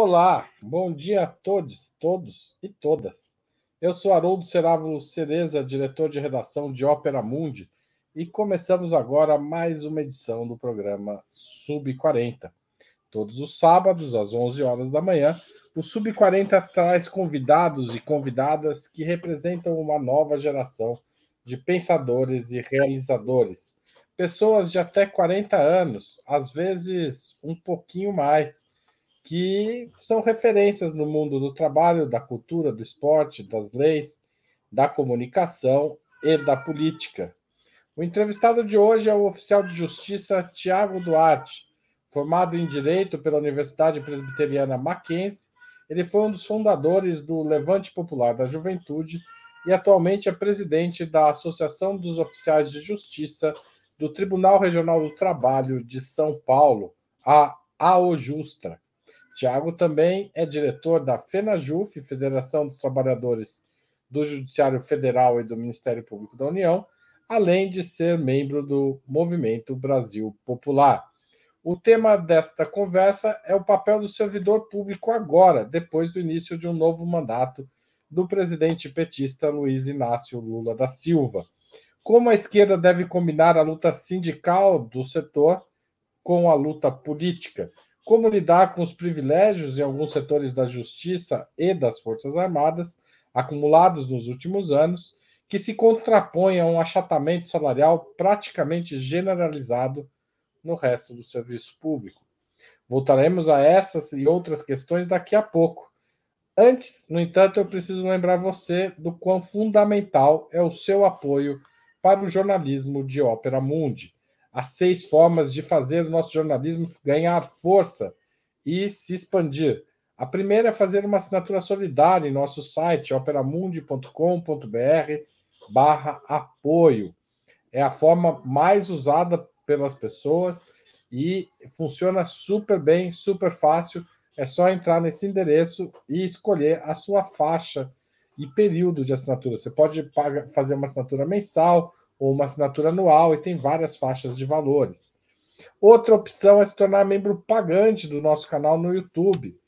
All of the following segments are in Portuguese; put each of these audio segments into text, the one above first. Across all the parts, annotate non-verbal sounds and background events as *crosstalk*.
Olá, bom dia a todos, todos e todas. Eu sou Haroldo Cerávulo Cereza, diretor de redação de Ópera Mundi, e começamos agora mais uma edição do programa Sub 40. Todos os sábados, às 11 horas da manhã, o Sub 40 traz convidados e convidadas que representam uma nova geração de pensadores e realizadores. Pessoas de até 40 anos, às vezes um pouquinho mais que são referências no mundo do trabalho, da cultura, do esporte, das leis, da comunicação e da política. O entrevistado de hoje é o oficial de justiça Tiago Duarte, formado em Direito pela Universidade Presbiteriana Mackenzie. Ele foi um dos fundadores do Levante Popular da Juventude e atualmente é presidente da Associação dos Oficiais de Justiça do Tribunal Regional do Trabalho de São Paulo, a AOJustra. Tiago também é diretor da FENAJUF, Federação dos Trabalhadores do Judiciário Federal e do Ministério Público da União, além de ser membro do Movimento Brasil Popular. O tema desta conversa é o papel do servidor público agora, depois do início de um novo mandato do presidente petista Luiz Inácio Lula da Silva. Como a esquerda deve combinar a luta sindical do setor com a luta política? como lidar com os privilégios em alguns setores da justiça e das Forças Armadas, acumulados nos últimos anos, que se contrapõem a um achatamento salarial praticamente generalizado no resto do serviço público. Voltaremos a essas e outras questões daqui a pouco. Antes, no entanto, eu preciso lembrar você do quão fundamental é o seu apoio para o jornalismo de Ópera Mundi as seis formas de fazer o nosso jornalismo ganhar força e se expandir. A primeira é fazer uma assinatura solidária em nosso site, operamundi.com.br barra apoio. É a forma mais usada pelas pessoas e funciona super bem, super fácil. É só entrar nesse endereço e escolher a sua faixa e período de assinatura. Você pode pagar, fazer uma assinatura mensal, ou uma assinatura anual e tem várias faixas de valores. Outra opção é se tornar membro pagante do nosso canal no YouTube.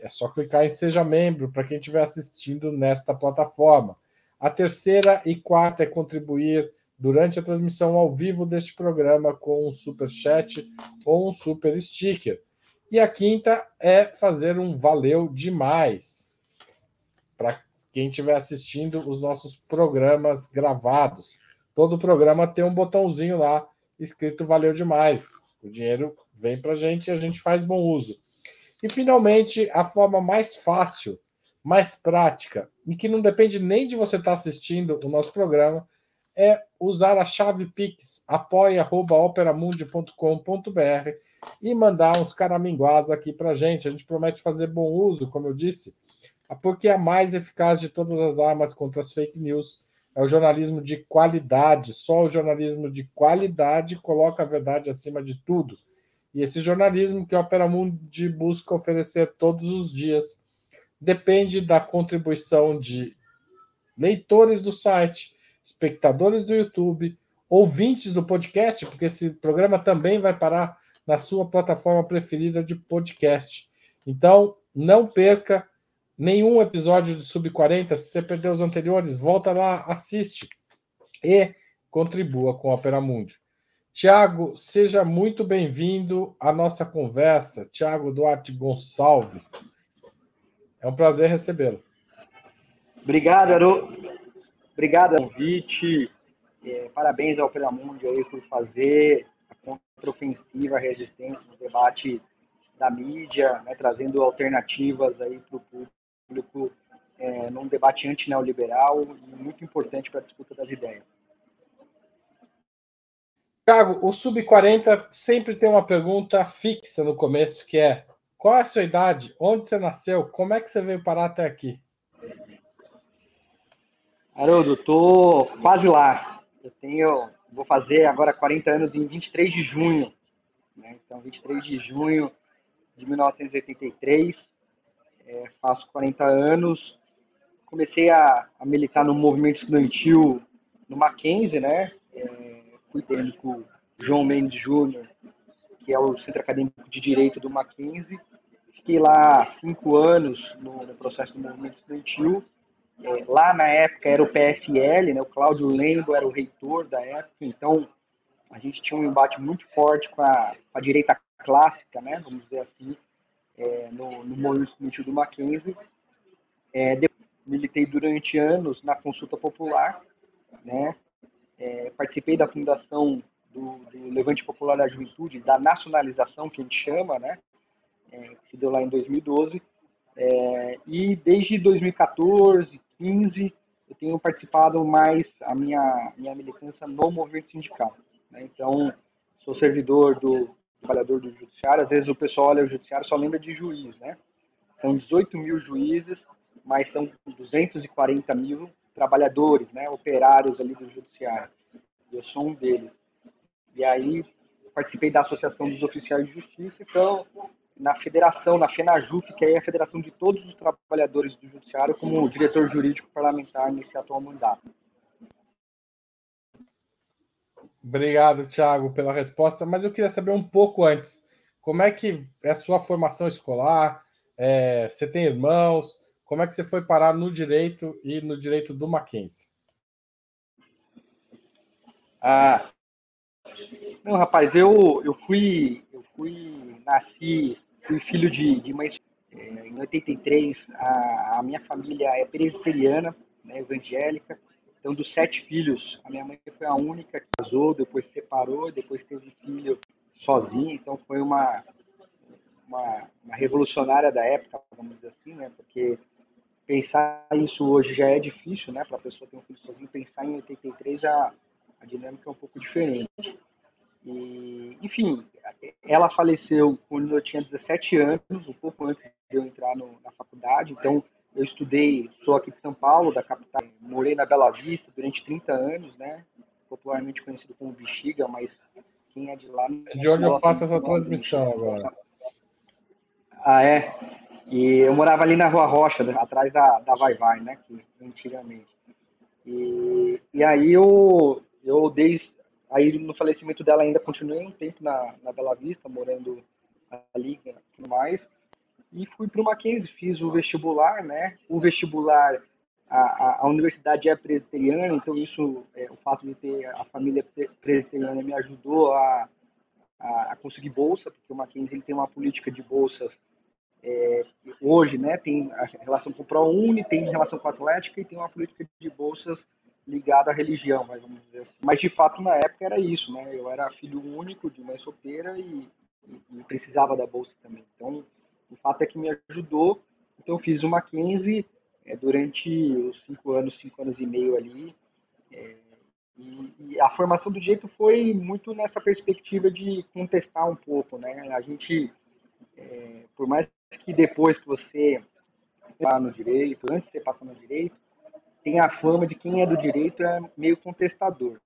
É só clicar em Seja Membro para quem estiver assistindo nesta plataforma. A terceira e quarta é contribuir durante a transmissão ao vivo deste programa com um super chat ou um super sticker. E a quinta é fazer um valeu demais para quem estiver assistindo os nossos programas gravados. Todo programa tem um botãozinho lá escrito valeu demais. O dinheiro vem para a gente e a gente faz bom uso. E finalmente, a forma mais fácil, mais prática, e que não depende nem de você estar tá assistindo o nosso programa, é usar a chave Pix, apoia.operamundi.com.br e mandar uns caraminguás aqui para gente. A gente promete fazer bom uso, como eu disse, porque é a mais eficaz de todas as armas contra as fake news é o jornalismo de qualidade. Só o jornalismo de qualidade coloca a verdade acima de tudo. E esse jornalismo que a Opera busca oferecer todos os dias depende da contribuição de leitores do site, espectadores do YouTube, ouvintes do podcast, porque esse programa também vai parar na sua plataforma preferida de podcast. Então, não perca nenhum episódio de Sub 40. Se você perdeu os anteriores, volta lá, assiste e contribua com a Opera Mundi. Tiago, seja muito bem-vindo à nossa conversa. Tiago Duarte Gonçalves. É um prazer recebê-lo. Obrigado, Aru. Obrigado pelo convite. É, parabéns ao Opera Mundi aí por fazer a contraofensiva, a resistência no debate da mídia, né, trazendo alternativas aí para o público é, num debate anti-neoliberal e muito importante para a disputa das ideias. Thiago, o Sub-40 sempre tem uma pergunta fixa no começo, que é qual é a sua idade? Onde você nasceu? Como é que você veio parar até aqui? Haroldo, tô quase lá. Eu tenho vou fazer agora 40 anos em 23 de junho. Né? Então, 23 de junho de 1983, é, faço 40 anos. Comecei a, a, militar no movimento estudantil no Mackenzie, né? É, fui técnico João Mendes Júnior, que é o Centro Acadêmico de Direito do Mackenzie. Fiquei lá cinco anos no, no processo do movimento estudantil. É, lá na época era o PFL, né? o Cláudio Lendo era o reitor da época, então a gente tinha um embate muito forte com a, com a direita clássica, né? vamos dizer assim, é, no, no movimento estudantil do Mackenzie. É, militei durante anos na consulta popular, né? É, participei da fundação do, do, Levante Popular da Juventude, da nacionalização que a gente chama, né? É, que se deu lá em 2012. É, e desde 2014, 15, eu tenho participado mais a minha, minha militância no movimento sindical. Né? Então, sou servidor do trabalhador do judiciário. Às vezes o pessoal olha o judiciário só lembra de juiz, né? São 18 mil juízes, mas são 240 mil trabalhadores, né? Operários ali do judiciário. Eu sou um deles. E aí participei da Associação dos Oficiais de Justiça, então na federação, na FENAJUF, que é a federação de todos os trabalhadores do judiciário, como diretor jurídico parlamentar nesse atual mandato. Obrigado, Thiago, pela resposta, mas eu queria saber um pouco antes, como é que é a sua formação escolar? É, você tem irmãos? Como é que você foi parar no direito e no direito do Mackenzie? Ah, não, rapaz, eu, eu fui, fui, nasci, fui filho de, de mãe. É, em 83, a, a minha família é presbiteriana, né, evangélica. Então, dos sete filhos, a minha mãe foi a única que casou, depois se separou, depois teve filho sozinha. Então, foi uma, uma, uma revolucionária da época, vamos dizer assim, né? Porque pensar isso hoje já é difícil, né? Para a pessoa ter um filho sozinho, pensar em 83 já a dinâmica é um pouco diferente. E, enfim, ela faleceu quando eu tinha 17 anos, um pouco antes de eu entrar no, na faculdade. Então, eu estudei, sou aqui de São Paulo, da capital, morei na Bela Vista durante 30 anos, né? Popularmente conhecido como Bexiga, mas quem é de lá. É de onde eu faço essa transmissão agora. Ah, é? E eu morava ali na Rua Rocha, atrás da, da Vai Vai, né? Que, antigamente. E, e aí eu, eu desde aí no falecimento dela ainda continuei um tempo na, na Bela Vista, morando ali e tudo mais. E fui para o Mackenzie, fiz o vestibular, né? O vestibular, a, a, a universidade é presbiteriana, então isso, é, o fato de ter a família presbiteriana me ajudou a, a, a conseguir bolsa, porque o Mackenzie ele tem uma política de bolsas é, hoje, né? Tem a relação com o ProUni, tem relação com a Atlética e tem uma política de bolsas ligada à religião, mas vamos dizer assim. Mas de fato na época era isso, né? Eu era filho único de mãe solteira e, e, e precisava da bolsa também. Então, o fato é que me ajudou. Então, eu fiz o Mackenzie é, durante os cinco anos, cinco anos e meio ali. É, e, e, a formação do direito foi muito nessa perspectiva de contestar um pouco, né? A gente, é, por mais que depois que você está no direito, antes de você passar no direito, tem a fama de quem é do direito é meio contestador.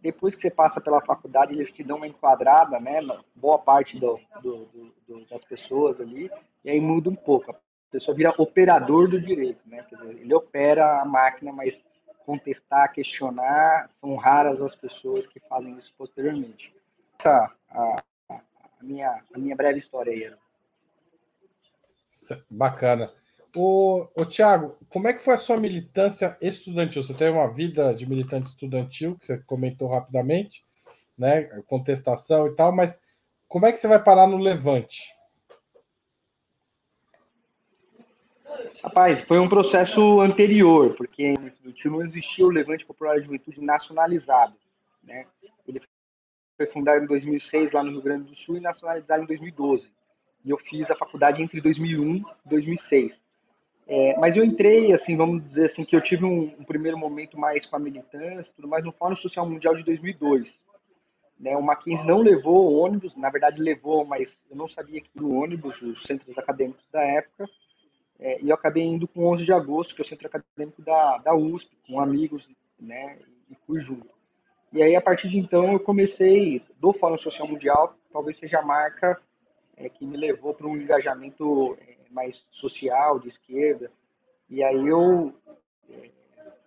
Depois que você passa pela faculdade, eles te dão uma enquadrada, né, boa parte do, do, do, das pessoas ali, e aí muda um pouco. A pessoa vira operador do direito, né, dizer, ele opera a máquina, mas contestar, questionar, são raras as pessoas que fazem isso posteriormente. Essa a, a, minha, a minha breve história aí. Bacana. O, o Tiago, como é que foi a sua militância estudantil? Você teve uma vida de militante estudantil, que você comentou rapidamente, né? Contestação e tal, mas como é que você vai parar no Levante? Rapaz, foi um processo anterior, porque no estudantil não existia o Levante Popular de Juventude nacionalizado, né? Ele foi fundado em 2006 lá no Rio Grande do Sul e nacionalizado em 2012. E eu fiz a faculdade entre 2001 e 2006. É, mas eu entrei, assim, vamos dizer assim, que eu tive um, um, primeiro momento mais com a militância, tudo mais, no Fórum Social Mundial de 2002. Né, o Mackenzie não levou ônibus, na verdade levou, mas eu não sabia que no ônibus, os centros acadêmicos da época, é, e eu acabei indo com 11 de agosto, que é o centro acadêmico da, da USP, com amigos, né, e fui junto. E aí, a partir de então, eu comecei do Fórum Social Mundial, talvez seja a marca é, que me levou para um engajamento é, mais social, de esquerda. E aí eu é,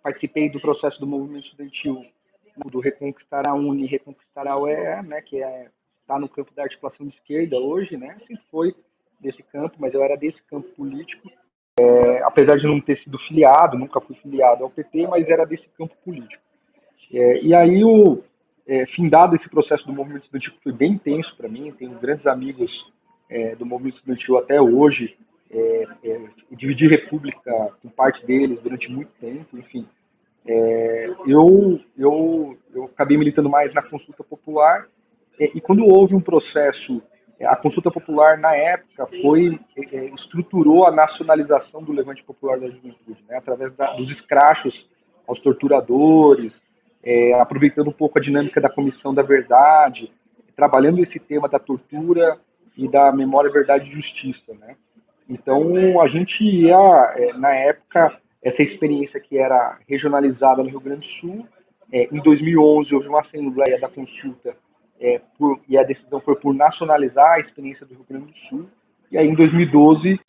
participei do processo do movimento estudantil do Reconquistar a Uni, Reconquistar a UEA, né, que é está no campo da articulação de esquerda hoje, né, sempre foi desse campo, mas eu era desse campo político, é, apesar de não ter sido filiado, nunca fui filiado ao PT, mas era desse campo político. É, e aí o é, findado esse processo do movimento estudantil foi bem intenso para mim, tenho grandes amigos é, do movimento estudantil até hoje, é, é, república com parte deles durante muito tempo, enfim. É, eu, eu, eu acabei militando mais na consulta popular é, e quando houve um processo, é, a consulta popular na época foi é, estruturou a nacionalização do levante popular da juventude, né, através da, dos escrachos aos torturadores, é, aproveitando um pouco a dinâmica da comissão da verdade, trabalhando esse tema da tortura e da memória, verdade e justiça, né. Então a gente ia é, na época essa experiência que era regionalizada no Rio Grande do Sul. É, em 2011 houve uma assembleia da consulta é, por, e a decisão foi por nacionalizar a experiência do Rio Grande do Sul. E aí, em 2012,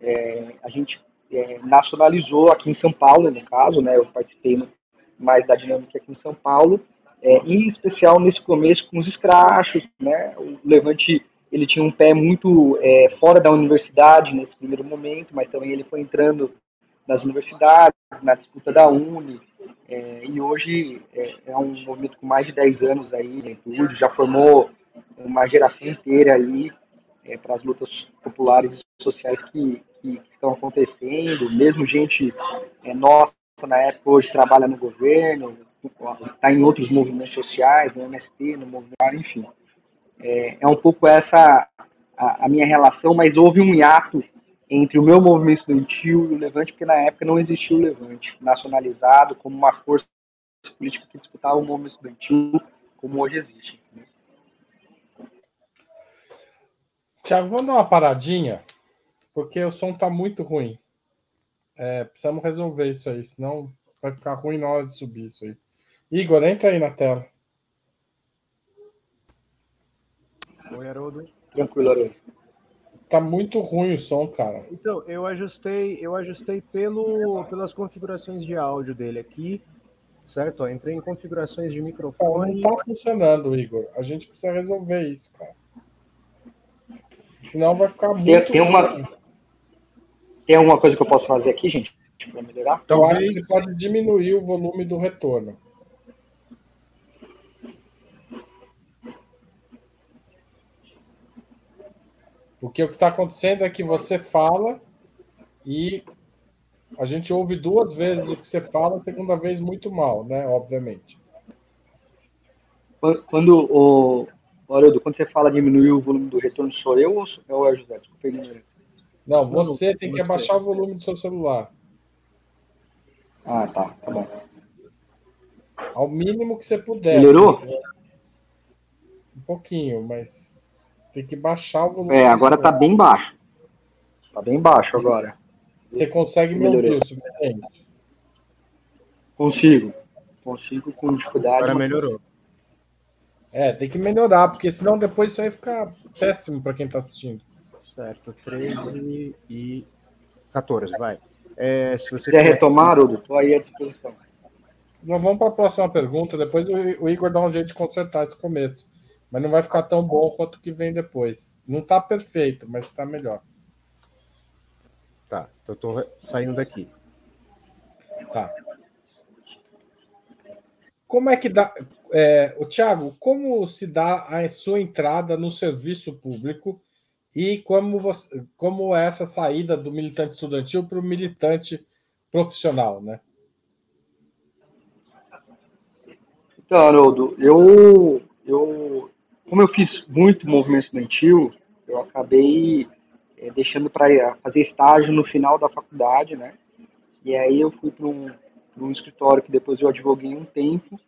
é, a gente é, nacionalizou aqui em São Paulo, no caso, né, eu participei mais da dinâmica aqui em São Paulo, é, em especial nesse começo com os escrachos, né, o Levante ele tinha um pé muito é, fora da universidade nesse primeiro momento, mas também ele foi entrando nas universidades, na disputa da Uni, é, e hoje é, é, um movimento com mais de 10 anos aí, já formou uma geração inteira aí é, para as lutas populares e sociais que, que, que, estão acontecendo, mesmo gente é, nossa na época hoje trabalha no governo, está em outros movimentos sociais, no MST, no movimento, enfim. É, é um pouco essa a, a minha relação, mas houve um hiato entre o meu movimento estudantil e o Levante, porque na época não existia o Levante nacionalizado como uma força política que disputava o movimento estudantil como hoje existe. Tiago, vamos dar uma paradinha, porque o som está muito ruim. É, precisamos resolver isso aí, senão vai ficar ruim na hora de subir isso aí. Igor, entra aí na tela. Oi, Haroldo. Tranquilo, Haroldo. Tá muito ruim o som, cara. Então, eu ajustei, eu ajustei pelo, pelas configurações de áudio dele aqui, certo? Ó, entrei em configurações de microfone. Não tá funcionando, Igor. A gente precisa resolver isso, cara. Senão vai ficar muito. Tem, tem uma, tem alguma coisa que eu posso fazer aqui, gente, para melhorar? Então, eu acho que você pode diminuir o volume do retorno. Porque o que está acontecendo é que você fala e a gente ouve duas vezes o que você fala, a segunda vez muito mal, né? Obviamente. Quando o Haroldo, quando você fala diminuir o volume do retorno, sou eu ou é o José? Desculpa, Não, você tem que abaixar o volume do seu celular. Ah, tá, tá bom. Ao mínimo que você puder. Melhorou? Um pouquinho, mas tem que baixar o volume. É, agora tá bem baixo. Tá bem baixo agora. Você consegue me ouvir o suficiente? Consigo. Consigo com dificuldade. Agora melhorou. É, tem que melhorar, porque senão depois isso vai ficar péssimo para quem está assistindo. Certo, 13 e 14, vai. É, se você quer retomar, Udo, estou aí à disposição. Nós vamos para a próxima pergunta, depois o Igor dá um jeito de consertar esse começo. Mas não vai ficar tão bom quanto o que vem depois. Não está perfeito, mas está melhor. Tá, eu estou saindo daqui. Tá. Como é que dá. É, o Thiago, como se dá a sua entrada no serviço público e como, você, como é essa saída do militante estudantil para o militante profissional, né? Então, Haroldo, eu, eu como eu fiz muito movimento estudantil, eu acabei é, deixando para fazer estágio no final da faculdade, né? E aí eu fui para um, um escritório que depois eu advoguei um tempo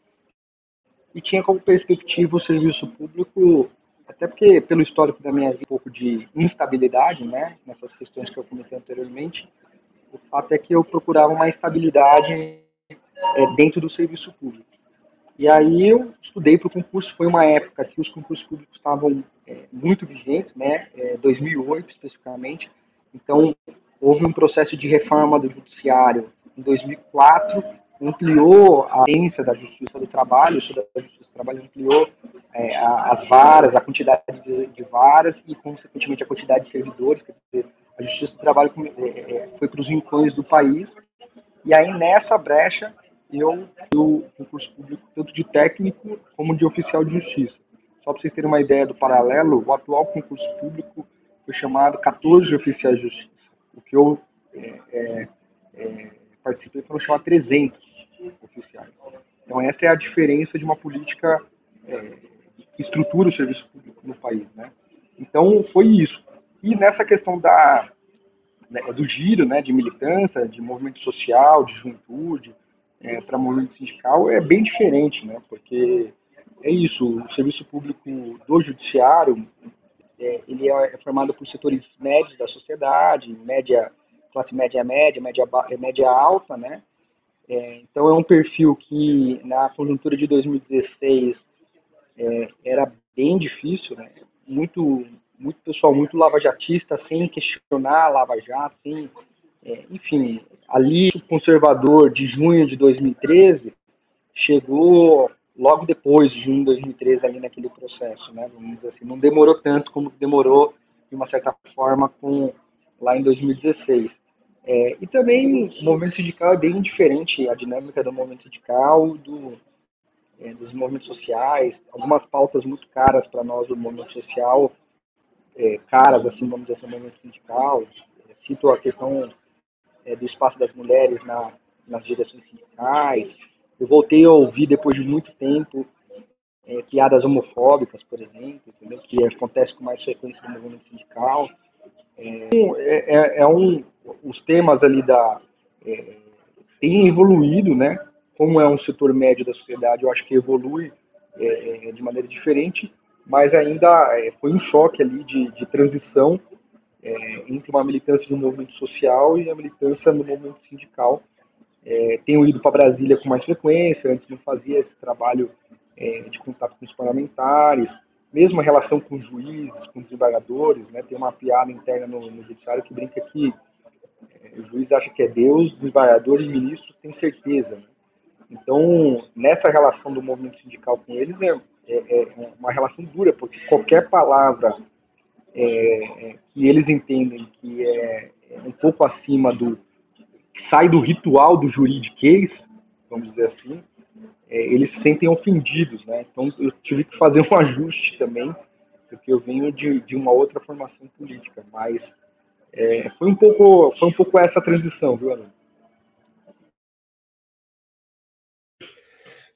e tinha como perspectiva o serviço público, até porque pelo histórico da minha vida, um pouco de instabilidade, né? Nessas questões que eu comentei anteriormente, o fato é que eu procurava uma estabilidade é, dentro do serviço público. E aí eu estudei para o concurso, foi uma época que os concursos públicos estavam é, muito vigentes, né, é, 2008 especificamente, então houve um processo de reforma do judiciário em 2004, ampliou a agência da Justiça do Trabalho, o da Justiça do Trabalho ampliou é, as varas, a quantidade de, de, varas e, consequentemente, a quantidade de servidores. Quer dizer, a Justiça do Trabalho é, é, foi para os rincões do país. E aí, nessa brecha, eu o concurso público tanto de técnico como de oficial de justiça. Só para vocês terem uma ideia do paralelo, o atual concurso público foi chamado 14 oficiais de justiça. O que eu é, é, é, participei foram chamados 300 oficiais. Então essa é a diferença de uma política é, que estrutura o serviço público no país, né? Então foi isso. E nessa questão da né, do giro, né, de militância, de movimento social, de juventude, é, para movimento sindical é bem diferente, né? Porque é isso, o serviço público do judiciário é, ele é formado por setores médios da sociedade, média, classe média média, média, média alta, né? É, então é um perfil que na conjuntura de 2016 é, era bem difícil, né? Muito, muito pessoal, muito lavajatista, sem questionar Lava Jato, sem, é, enfim, ali o conservador de junho de 2013 chegou logo depois de junho de 2013 ali naquele processo, né? Vamos dizer assim, não demorou tanto como demorou de uma certa forma com lá em 2016. É, e também o movimento sindical é bem diferente, a dinâmica do movimento sindical, do, é, dos movimentos sociais, algumas pautas muito caras para nós do movimento social, é, caras, assim, vamos dizer assim, no movimento sindical. Cito a questão é, do espaço das mulheres na, nas direções sindicais. Eu voltei a ouvir, depois de muito tempo, é, piadas homofóbicas, por exemplo, entendeu? que acontece com mais frequência no movimento sindical. É, é, é um, os temas ali da é, têm evoluído, né? Como é um setor médio da sociedade, eu acho que evolui é, é de maneira diferente, mas ainda é, foi um choque ali de, de transição é, entre uma militância no movimento social e a militância no movimento sindical. É, tenho ido para Brasília com mais frequência, antes não fazia esse trabalho é, de contato com os parlamentares, mesmo a relação com juízes, com desembargadores, né, tem uma piada interna no, no judiciário que brinca que é, o juiz acha que é Deus, desembargadores e ministros têm certeza. Né? Então, nessa relação do movimento sindical com eles, é, é, é uma relação dura, porque qualquer palavra é, que eles entendem que é, é um pouco acima do sai do ritual do juridiquês, vamos dizer assim, é, eles se sentem ofendidos, né? Então eu tive que fazer um *laughs* ajuste também, porque eu venho de, de uma outra formação política, mas é, foi um pouco foi um pouco essa transição, viu, Arão?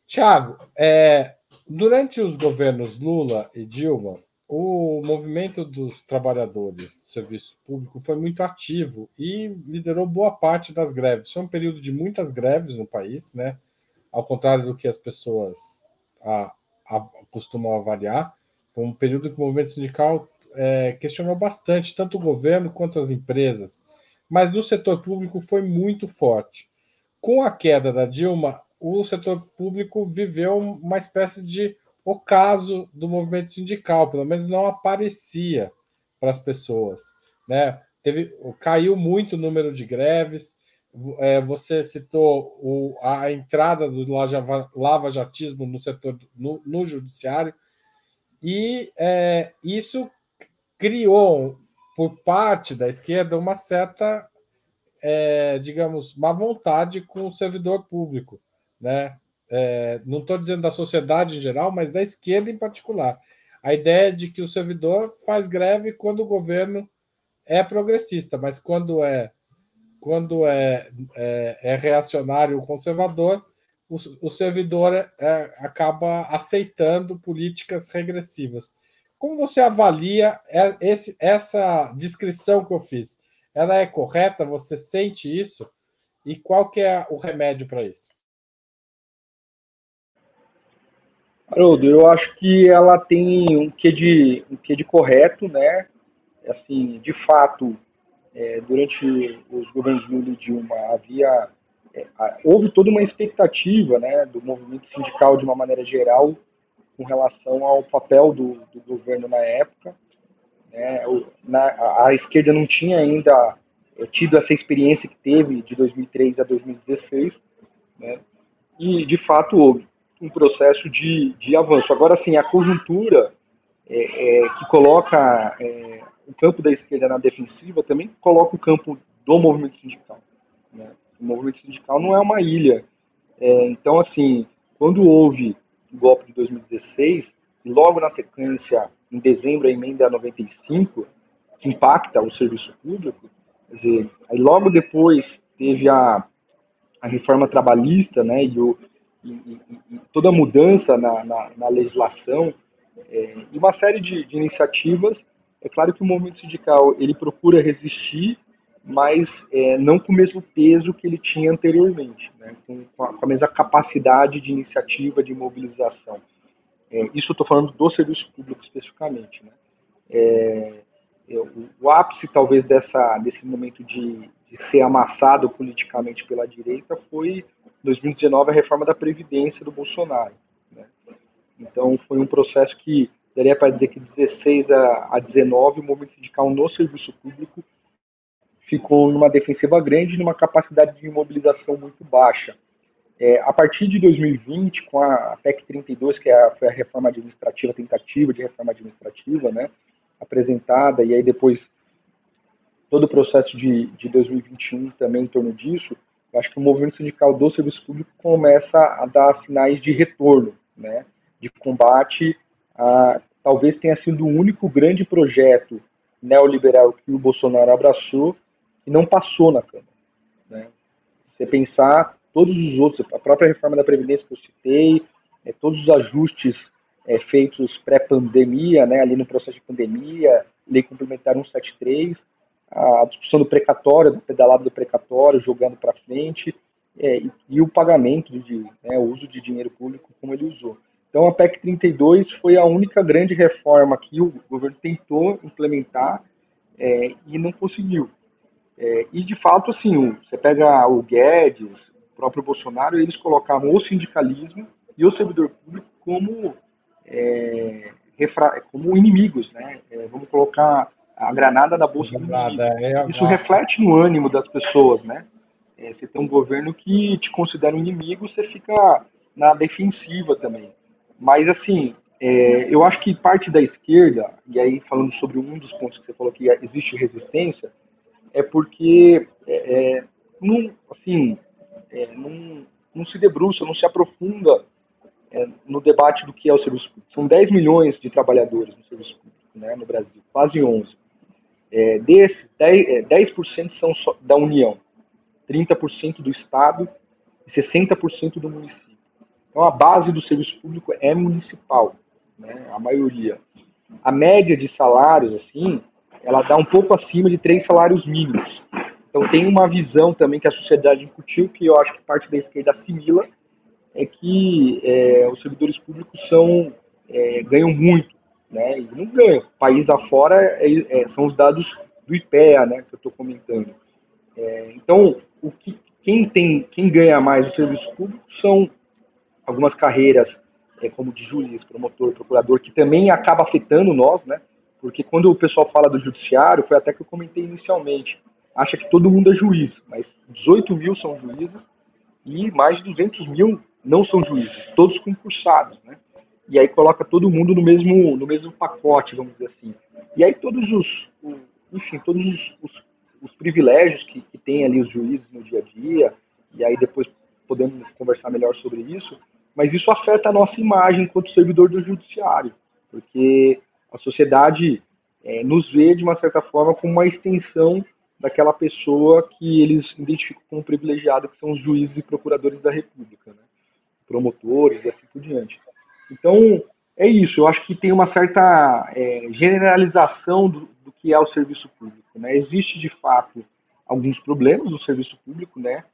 Tiago, é, durante os governos Lula e Dilma, o movimento dos trabalhadores do serviço público foi muito ativo e liderou boa parte das greves. Foi um período de muitas greves no país, né? Ao contrário do que as pessoas a, a, costumam avaliar, foi um período que o movimento sindical é, questionou bastante, tanto o governo quanto as empresas, mas no setor público foi muito forte. Com a queda da Dilma, o setor público viveu uma espécie de o caso do movimento sindical, pelo menos não aparecia para as pessoas. Né? Teve, caiu muito o número de greves. É, você citou o, a entrada do lava-jatismo no setor no, no judiciário, e é, isso criou, por parte da esquerda, uma certa, é, digamos, má vontade com o servidor público. Né? É, não estou dizendo da sociedade em geral, mas da esquerda em particular. A ideia de que o servidor faz greve quando o governo é progressista, mas quando é quando é, é, é reacionário ou conservador, o, o servidor é, é, acaba aceitando políticas regressivas. Como você avalia é, esse, essa descrição que eu fiz? Ela é correta? Você sente isso? E qual que é o remédio para isso? Haroldo, eu acho que ela tem um quê de, um quê de correto, né? Assim, de fato, é, durante os governos Lula e Dilma havia é, houve toda uma expectativa né, do movimento sindical, de uma maneira geral, com relação ao papel do, do governo na época. Né, na, a, a esquerda não tinha ainda é, tido essa experiência que teve de 2003 a 2016, né, e de fato houve um processo de, de avanço. Agora, sim, a conjuntura é, é, que coloca é, o campo da esquerda na defensiva também coloca o campo do movimento sindical. Né? O movimento sindical não é uma ilha. É, então, assim, quando houve o golpe de 2016, e logo na sequência, em dezembro, a emenda 95, que impacta o serviço público, quer dizer, aí logo depois teve a, a reforma trabalhista, né, e, o, e, e, toda mudança na, na, na legislação, é, e uma série de, de iniciativas, é claro que o movimento sindical, ele procura resistir mas é, não com o mesmo peso que ele tinha anteriormente, né? com, com, a, com, a, mesma capacidade de iniciativa, de mobilização. É, isso eu estou falando do serviço público especificamente. Né? É, o, ápice, talvez, dessa, desse momento de, de ser amassado politicamente pela direita foi, em 2019, a reforma da Previdência do Bolsonaro. Né? Então, foi um processo que, daria para dizer que 16 a, a 19, o movimento sindical no serviço público ficou numa defensiva grande numa capacidade de imobilização muito baixa. É, a partir de 2020, com a PEC 32, que é a, foi a reforma administrativa, tentativa de reforma administrativa, né, apresentada, e aí depois todo o processo de, de 2021 também em torno disso, eu acho que o movimento sindical do serviço público começa a dar sinais de retorno, né, de combate a, talvez tenha sido o único grande projeto neoliberal que o Bolsonaro abraçou que não passou na Câmara. Né? Se você pensar todos os outros, a própria reforma da Previdência que eu citei, é, todos os ajustes é, feitos pré-pandemia, né, ali no processo de pandemia, lei complementar 173, a discussão do precatório, do pedalado do precatório, jogando para frente, é, e, e, o pagamento, de, né, o uso de dinheiro público como ele usou. Então, a PEC 32 foi a única grande reforma que o governo tentou implementar é, e não conseguiu. É, e, de fato, assim, você pega o Guedes, o próprio Bolsonaro, eles colocavam o sindicalismo e o servidor público como, é, como inimigos, né? É, vamos colocar a granada na bolsa do inimigo. É Isso reflete no ânimo das pessoas, né? É, você tem um governo que te considera um inimigo, você fica na defensiva também. Mas, assim, é, eu acho que parte da esquerda, e aí falando sobre um dos pontos que você falou que existe resistência, é porque é, é, não, assim, é, não, não se debruça, não se aprofunda é, no debate do que é o serviço público. São 10 milhões de trabalhadores no serviço público né, no Brasil, quase 11. É, desses, 10%, 10 é, são da União, 30% do Estado e 60% do município. Então, a base do serviço público é municipal, né, a maioria. A média de salários, assim, ela dá um pouco acima de três salários mínimos. Então tem uma visão também que a sociedade incutiu, que eu acho que parte da esquerda assimila, é que é, os servidores públicos são é, ganham muito, né? E não ganham. País afora é, é, são os dados do IPEA, né? Que eu estou comentando. É, então, o que, quem tem, quem ganha mais no serviço público são algumas carreiras, é, como de juiz, promotor, procurador, que também acaba afetando nós, né? Porque quando o pessoal fala do judiciário, foi até que eu comentei inicialmente, acha que todo mundo é juiz, mas 18 mil são juízes e mais de 200 mil não são juízes, todos concursados, né? E aí coloca todo mundo no mesmo, no mesmo pacote, vamos dizer assim. E aí todos os, enfim, todos os, os, os privilégios que, que tem ali os juízes no dia a dia, e aí depois podemos conversar melhor sobre isso, mas isso afeta a nossa imagem enquanto servidor do judiciário, porque a sociedade é, nos vê, de uma certa forma, como uma extensão daquela pessoa que eles identificam como privilegiada, que são os juízes e procuradores da República, né? Promotores e assim por diante. Então, é isso. Eu acho que tem uma certa é, generalização do, do, que é o serviço público. Né? Existe, de fato, alguns problemas no serviço público, né?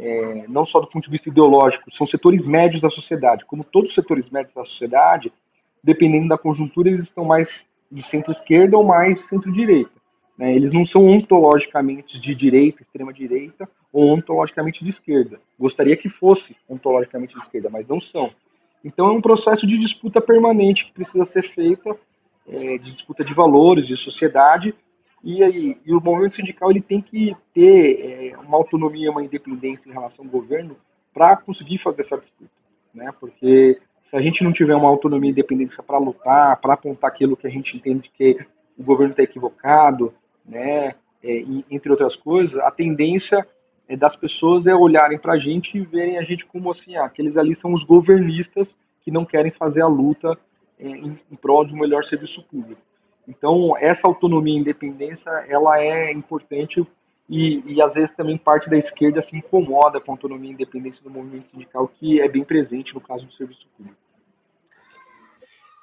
É, não só do ponto de vista ideológico, são setores médios da sociedade. Como todos os setores médios da sociedade, dependendo da conjuntura, eles estão mais de centro-esquerda ou mais centro-direita. Né? Eles não são ontologicamente de direita, extrema-direita ontologicamente de esquerda. Gostaria que fosse ontologicamente de esquerda, mas não são. Então é um processo de disputa permanente que precisa ser feita, é, de disputa de valores, de sociedade, e, aí, e o movimento sindical ele tem que ter é, uma autonomia, uma independência em relação ao governo para conseguir fazer essa disputa, né? Porque se a gente não tiver uma autonomia e independência para lutar, para apontar aquilo que a gente entende que o governo está equivocado, né? É, entre outras coisas, a tendência é, das pessoas é olharem para a gente e verem a gente como assim, ah, aqueles ali são os governistas que não querem fazer a luta é, em, em prol de um melhor serviço público. Então, essa autonomia e independência, ela é importante e, e, às vezes também parte da esquerda se incomoda com a autonomia e independência do movimento sindical, que é bem presente no caso do serviço público.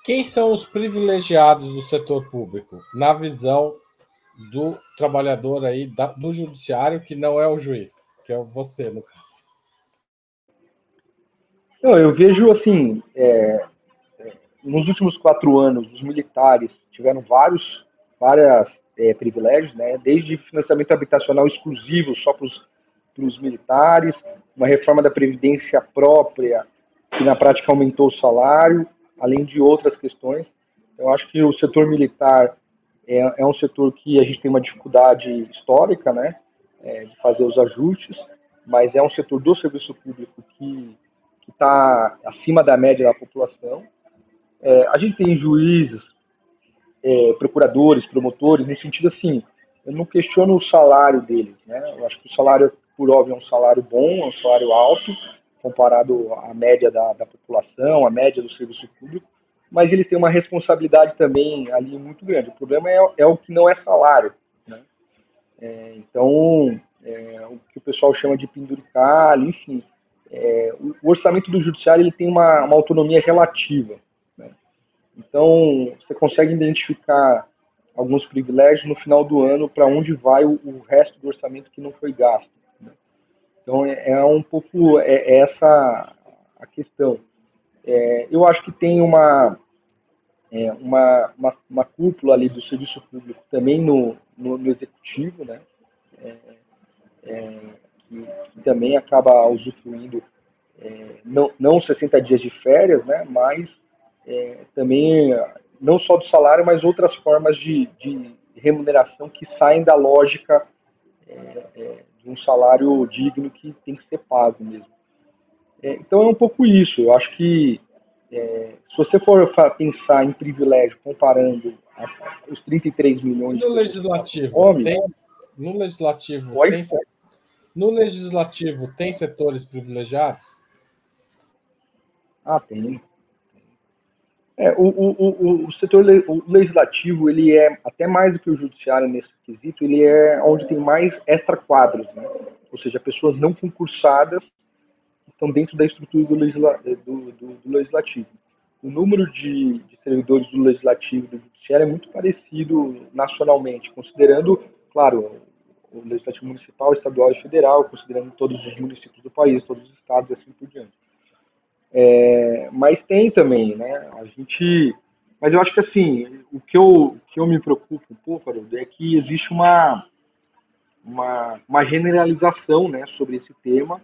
Quem são os privilegiados do setor público, na visão do trabalhador aí da, do judiciário, que não é o juiz, que é você, no caso? Não, eu vejo assim, é, nos últimos quatro anos, os militares tiveram vários, várias é, privilégios, né? desde financiamento habitacional exclusivo só para os militares, uma reforma da previdência própria que na prática aumentou o salário, além de outras questões. Eu acho que o setor militar é, é um setor que a gente tem uma dificuldade histórica, né, é, de fazer os ajustes, mas é um setor do serviço público que está acima da média da população é, a gente tem juízes, é, procuradores, promotores, no sentido assim, eu não questiono o salário deles, né? Eu acho que o salário, por óbvio, é um salário bom, é um salário alto, comparado à média da, da população, à média do serviço público, mas eles têm uma responsabilidade também ali muito grande. O problema é, é o que não é salário, né? É, então, é, o que o pessoal chama de pendurical, enfim, é, o, o, orçamento do judiciário ele tem uma, uma autonomia relativa. Então, você consegue identificar alguns privilégios no final do ano para onde vai o, o, resto do orçamento que não foi gasto. Né? Então, é, é, um pouco é essa a questão. É, eu acho que tem uma, é, uma, uma, uma, cúpula ali do serviço público também no, no, no executivo, né? É, é, que, que, também acaba usufruindo não, não 60 dias de férias, né? mas é, também não só do salário, mas outras formas de, de remuneração que saem da lógica é, é, de um salário digno que tem que ser pago mesmo. É, então é um pouco isso. Eu acho que é, se você for pensar em privilégio comparando a, os 33 milhões no legislativo homem, tem, no legislativo tem, no legislativo tem setores privilegiados? Ah, tem. É, o, o, o, setor legislativo ele é até mais do que o judiciário nesse quesito, ele é onde tem mais extra quadros, né? ou seja, pessoas não concursadas estão dentro da estrutura do, legisla, do, do, do legislativo. O número de, de, servidores do legislativo e do judiciário é muito parecido nacionalmente, considerando, claro, o legislativo municipal, estadual e federal, considerando todos os municípios do país, todos os estados e assim por diante. É, mas tem também, né? A gente. Mas eu acho que assim, o que eu, o que eu me preocupo um pouco, é que existe uma, uma, uma generalização né, sobre esse tema,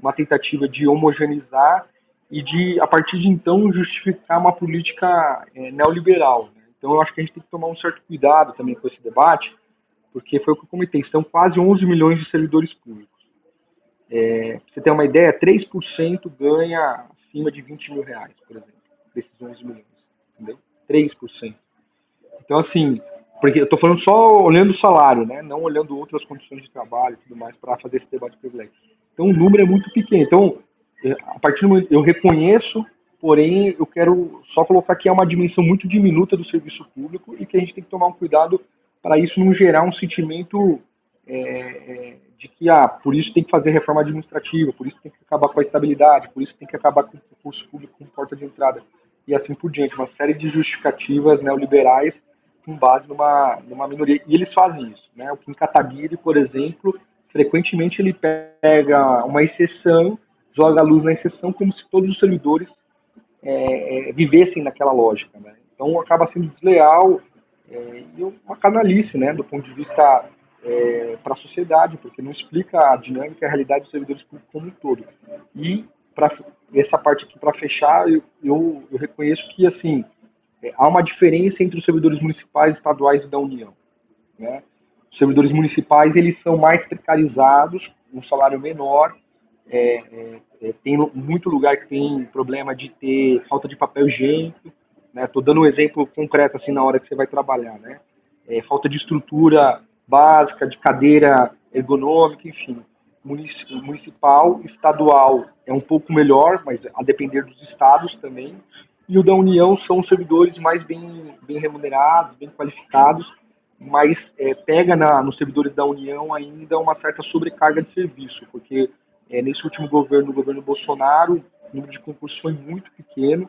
uma tentativa de homogeneizar e de, a partir de então, justificar uma política é, neoliberal. Né? Então, eu acho que a gente tem que tomar um certo cuidado também com esse debate, porque foi o que eu comentei, são quase 11 milhões de servidores públicos. É, você tem uma ideia, 3% ganha acima de 20 mil reais, por exemplo, desses 11 milhões, entendeu? 3%. Então, assim, porque eu estou falando só olhando o salário, né? não olhando outras condições de trabalho e tudo mais para fazer esse debate de privilégio. Então, o número é muito pequeno. Então, é, a partir do momento, eu reconheço, porém, eu quero só colocar que é uma dimensão muito diminuta do serviço público e que a gente tem que tomar um cuidado para isso não gerar um sentimento é, é, de que ah, por isso tem que fazer reforma administrativa, por isso tem que acabar com a estabilidade, por isso tem que acabar com o concurso público como porta de entrada e assim por diante, uma série de justificativas neoliberais com base numa, numa minoria. E eles fazem isso. Né? O Kim Kataguiri, por exemplo, frequentemente ele pega uma exceção, joga a luz na exceção como se todos os servidores é, é, vivessem naquela lógica. Né? Então acaba sendo desleal é, e uma canalice, né, do ponto de vista é, para a sociedade, porque não explica a dinâmica e a realidade dos servidores públicos como um todo. E para essa parte aqui para fechar, eu, eu, eu, reconheço que assim é, há uma diferença entre os servidores municipais, estaduais e da União. Né? Os servidores municipais eles são mais precarizados, um salário menor. É, é, é tem muito lugar que tem problema de ter falta de papel higiênico. Né? dando um exemplo concreto assim na hora que você vai trabalhar, né? É, falta de estrutura básica, de cadeira ergonômica, enfim. Municipal, estadual é um pouco melhor, mas a depender dos estados também. E o da União são servidores mais bem, bem remunerados, bem qualificados, mas é, pega na, nos servidores da União ainda uma certa sobrecarga de serviço, porque é, nesse último governo, o governo Bolsonaro, o número de concursos foi muito pequeno,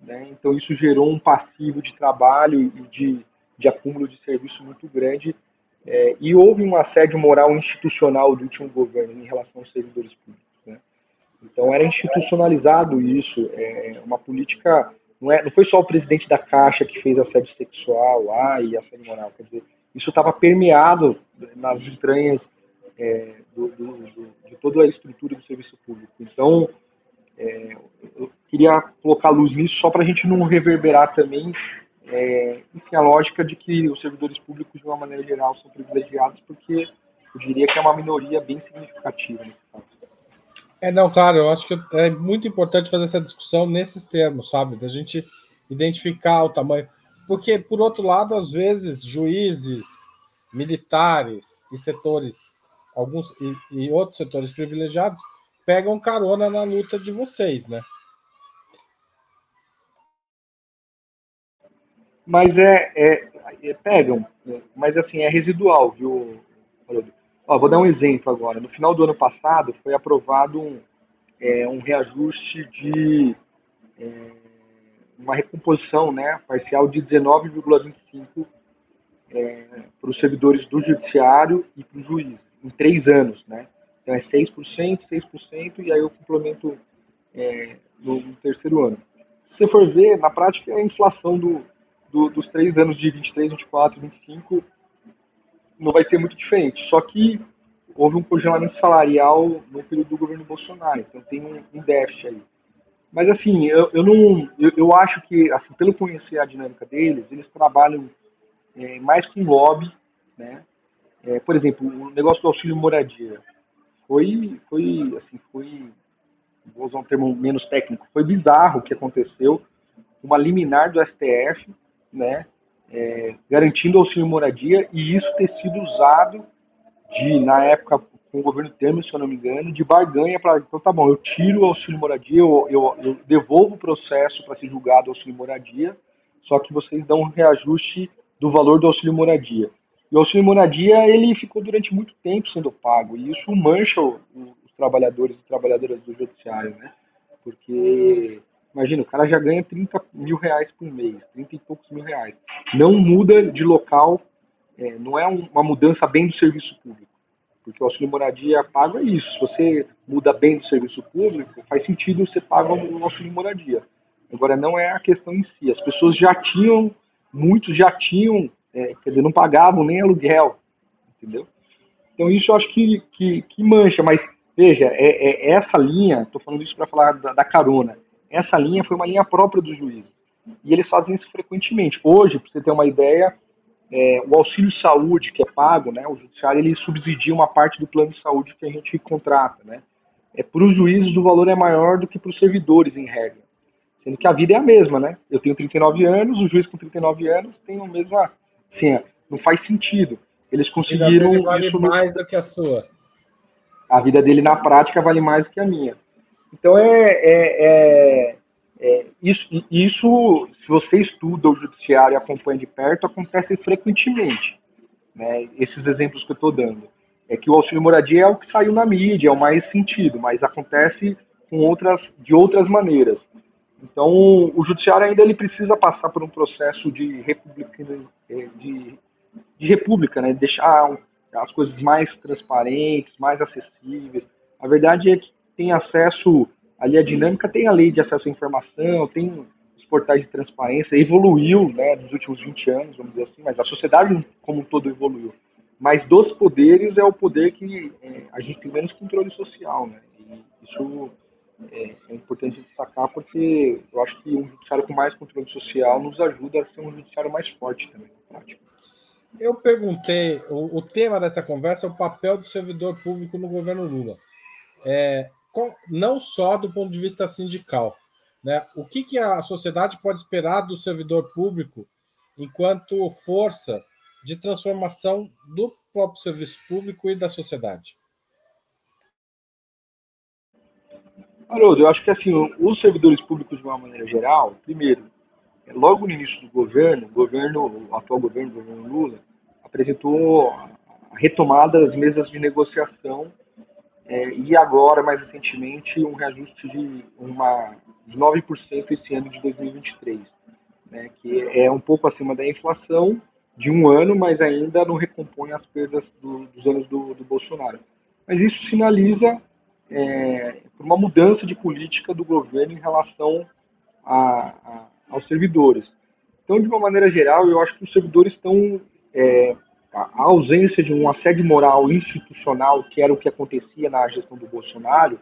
né, então isso gerou um passivo de trabalho e de, de acúmulo de serviço muito grande, é, e houve um assédio moral institucional do último governo em relação aos servidores públicos. Né? Então era institucionalizado isso, é, uma política não, é, não foi só o presidente da Caixa que fez assédio sexual lá e assédio moral. Quer dizer, isso estava permeado nas entranhas é, do, do, do, de toda a estrutura do serviço público. Então, é, eu queria colocar luz nisso só para a gente não reverberar também é, enfim, a lógica de que os servidores públicos, de uma maneira geral, são privilegiados, porque eu diria que é uma minoria bem significativa nesse caso. É, não, claro, eu acho que é muito importante fazer essa discussão nesses termos, sabe? Da gente identificar o tamanho. Porque, por outro lado, às vezes, juízes, militares e setores, alguns e, e outros setores privilegiados, pegam carona na luta de vocês, né? Mas é, é, é pegam, mas assim, é residual, viu, Ó, vou dar um exemplo agora. No final do ano passado foi aprovado um, é, um reajuste de é, uma recomposição né, parcial de 19,25 é, para os servidores do judiciário e para o juiz, em três anos. Né? Então é 6%, 6%, e aí eu complemento é, no, no, terceiro ano. Se você for ver, na prática, a inflação do, do, dos três anos de 23, 24, 25 não vai ser muito diferente. Só que houve um congelamento salarial no período do governo Bolsonaro, então tem um, um déficit aí. Mas assim, eu, eu não, eu, eu, acho que, assim, pelo conhecer a dinâmica deles, eles trabalham é, mais com lobby, né? É, por exemplo, o negócio do auxílio moradia foi, foi, assim, foi, vou usar um termo menos técnico, foi bizarro o que aconteceu, uma liminar do STF, né? É, garantindo auxílio moradia e isso ter sido usado de, na época, com o governo Temer, se eu não me engano, de barganha para. Então tá bom, eu tiro o auxílio moradia, eu, eu, eu devolvo o processo para ser julgado auxílio moradia, só que vocês dão um reajuste do valor do auxílio moradia. E o auxílio moradia ele ficou durante muito tempo sendo pago, e isso mancha o, os trabalhadores e trabalhadoras do judiciário, né? Porque Imagina, o cara já ganha 30 mil reais por mês, 30 e poucos mil reais. Não muda de local, é, não é uma mudança bem do serviço público. Porque o auxílio moradia paga isso. Se você muda bem do serviço público, faz sentido você pagar o auxílio moradia. Agora, não é a questão em si. As pessoas já tinham, muitos já tinham, é, quer dizer, não pagavam nem aluguel, entendeu? Então, isso eu acho que, que, que mancha. Mas, veja, é, é essa linha, estou falando isso para falar da, da carona, essa linha foi uma linha própria dos juízes. E eles fazem isso frequentemente. Hoje, para você ter uma ideia, é, o auxílio saúde que é pago, né, o judiciário ele subsidia uma parte do plano de saúde que a gente contrata, né. É para os juízes o valor é maior do que para os servidores em regra, sendo que a vida é a mesma, né? Eu tenho 39 anos, o juiz com 39 anos tem o mesmo, assim, não faz sentido. Eles conseguiram vale isso mais do que a sua. A vida dele na prática vale mais do que a minha. Então, é, é, é, é, isso, isso, se você estuda o judiciário e acompanha de perto, acontece frequentemente. Né, esses exemplos que eu estou dando. É que o auxílio moradia é o que saiu na mídia, é o mais sentido, mas acontece com outras, de outras maneiras. Então, o judiciário ainda ele precisa passar por um processo de república, de, de república, né? deixar as coisas mais transparentes, mais acessíveis. A verdade é que tem acesso ali a dinâmica, tem a lei de acesso à informação, tem os portais de transparência, evoluiu, né, dos últimos 20 anos, vamos dizer assim, mas a sociedade como um todo evoluiu. mas dos poderes é o poder que é, a gente tem menos controle social, né? E isso é, é, importante destacar porque eu acho que um judiciário com mais controle social nos ajuda a ser um judiciário mais forte também na prática. Eu perguntei, o, o, tema dessa conversa é o papel do servidor público no governo Lula. É, não só do ponto de vista sindical. Né? O que, que a sociedade pode esperar do servidor público enquanto força de transformação do próprio serviço público e da sociedade? Haroldo, eu acho que assim, os servidores públicos, de uma maneira geral, primeiro, logo no início do governo, o governo, o atual governo, o governo Lula, apresentou a retomada das mesas de negociação é, e agora, mais recentemente, um reajuste de, uma, de 9% esse ano de 2023, né, que é um pouco acima da inflação de um ano, mas ainda não recompõe as perdas do, dos anos do, do Bolsonaro. Mas isso sinaliza é, uma mudança de política do governo em relação a, a, aos servidores. Então, de uma maneira geral, eu acho que os servidores estão. É, a ausência de um assédio moral institucional, que era o que acontecia na gestão do Bolsonaro,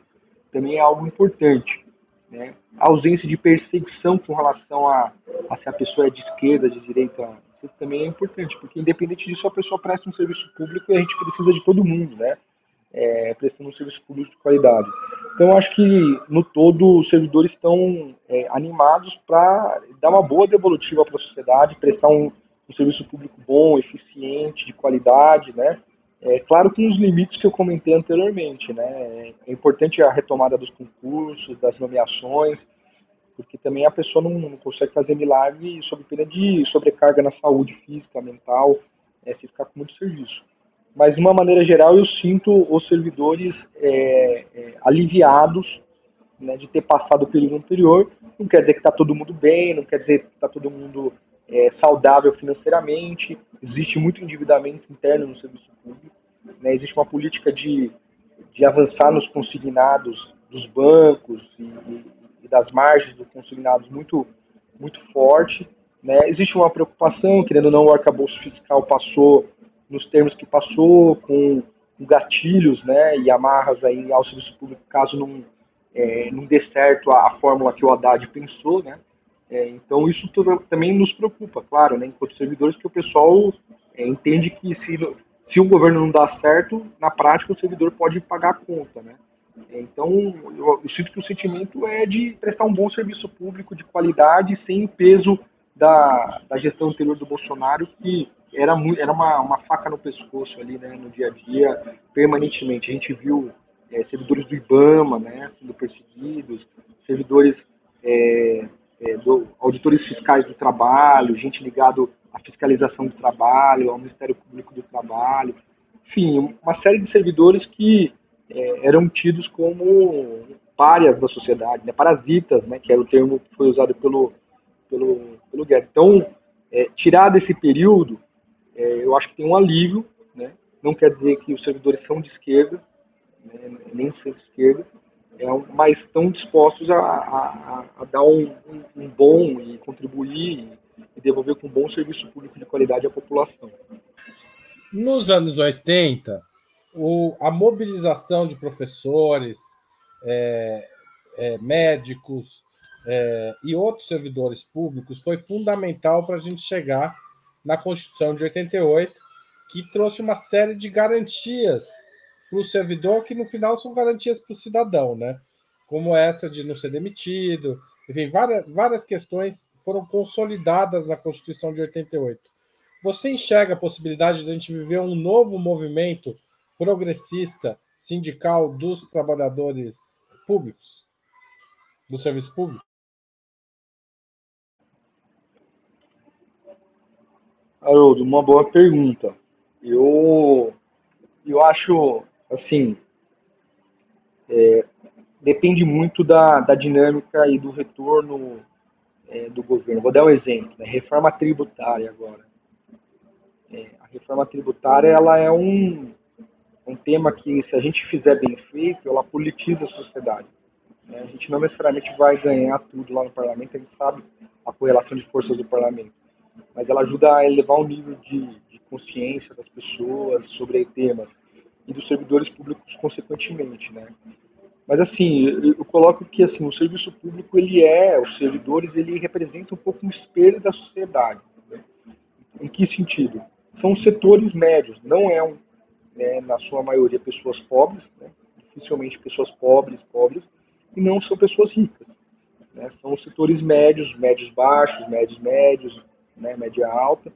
também é algo importante. Né? A ausência de perseguição com relação a, a se a pessoa é de esquerda, de direita, isso também é importante, porque independente disso, a pessoa presta um serviço público e a gente precisa de todo mundo, né? é, prestando um serviço público de qualidade. Então, acho que, no todo, os servidores estão é, animados para dar uma boa devolutiva para a sociedade, prestar um, um, serviço público bom, eficiente, de qualidade, né? É, claro que nos limites que eu comentei anteriormente, né? É importante a retomada dos concursos, das nomeações, porque também a pessoa não, não consegue fazer milagre sob pena de sobrecarga na saúde física, mental, é, se ficar com muito serviço mas de uma maneira geral eu sinto os servidores é, é, aliviados né, de ter passado o período anterior. Não quer dizer que está todo mundo bem, não quer dizer que está todo mundo é, saudável financeiramente. Existe muito endividamento interno no serviço público. Né, existe uma política de, de avançar nos consignados dos bancos e, e das margens dos consignados muito, muito forte. Né. Existe uma preocupação, querendo ou não, o arcabouço fiscal passou nos termos que passou, com, gatilhos né, e amarras aí ao serviço público, caso não, é, não dê certo a, a, fórmula que o Haddad pensou. Né? É, então, isso tudo, também nos preocupa, claro, né, enquanto servidores, porque o pessoal é, entende que se, se o governo não dá certo, na prática o servidor pode pagar a conta. Né? É, então, eu, eu sinto que o sentimento é de prestar um bom serviço público de qualidade, sem o peso da, da gestão anterior do Bolsonaro, que era, muito, era uma, uma faca no pescoço ali, né, no dia a dia, permanentemente. A gente viu é, servidores do IBAMA, né, sendo perseguidos, servidores, é, do, auditores fiscais do trabalho, gente ligado à fiscalização do trabalho, ao Ministério Público do Trabalho, enfim, uma série de servidores que é, eram tidos como párias da sociedade, né, parasitas, né, que era o termo que foi usado pelo, pelo, pelo Guedes. Então, é, tirar desse período é, eu acho que tem um alívio, né? não quer dizer que os servidores são de esquerda, né? nem centro-esquerda, é, mas estão dispostos a, a, a dar um, um, um, bom e contribuir e devolver com um bom serviço público de qualidade à população. Nos anos 80, o, a mobilização de professores, é, é, médicos é, e outros servidores públicos foi fundamental para a gente chegar na Constituição de 88, que trouxe uma série de garantias para o servidor, que no final são garantias para o cidadão, né? Como essa de não ser demitido, enfim, várias, várias questões foram consolidadas na Constituição de 88. Você enxerga a possibilidade de a gente viver um novo movimento progressista sindical dos trabalhadores públicos, do serviço público? Haroldo, uma boa pergunta. Eu, eu acho, assim, é, depende muito da, da dinâmica e do retorno é, do governo. Vou dar um exemplo, né? reforma tributária agora. É, a reforma tributária ela é um, um tema que, se a gente fizer bem feito, ela politiza a sociedade. Né? A gente não necessariamente vai ganhar tudo lá no parlamento, a gente sabe a correlação de forças do parlamento mas ela ajuda a elevar o nível de, de consciência das pessoas sobre temas e dos servidores públicos consequentemente, né? Mas assim, eu coloco que assim, o serviço público ele é, os servidores ele representa um pouco um espelho da sociedade. Né? Em que sentido? São setores médios, não é um, né, na sua maioria pessoas pobres, né? dificilmente pessoas pobres, pobres, e não são pessoas ricas. Né? São setores médios, médios baixos, médios médios, né, média alta,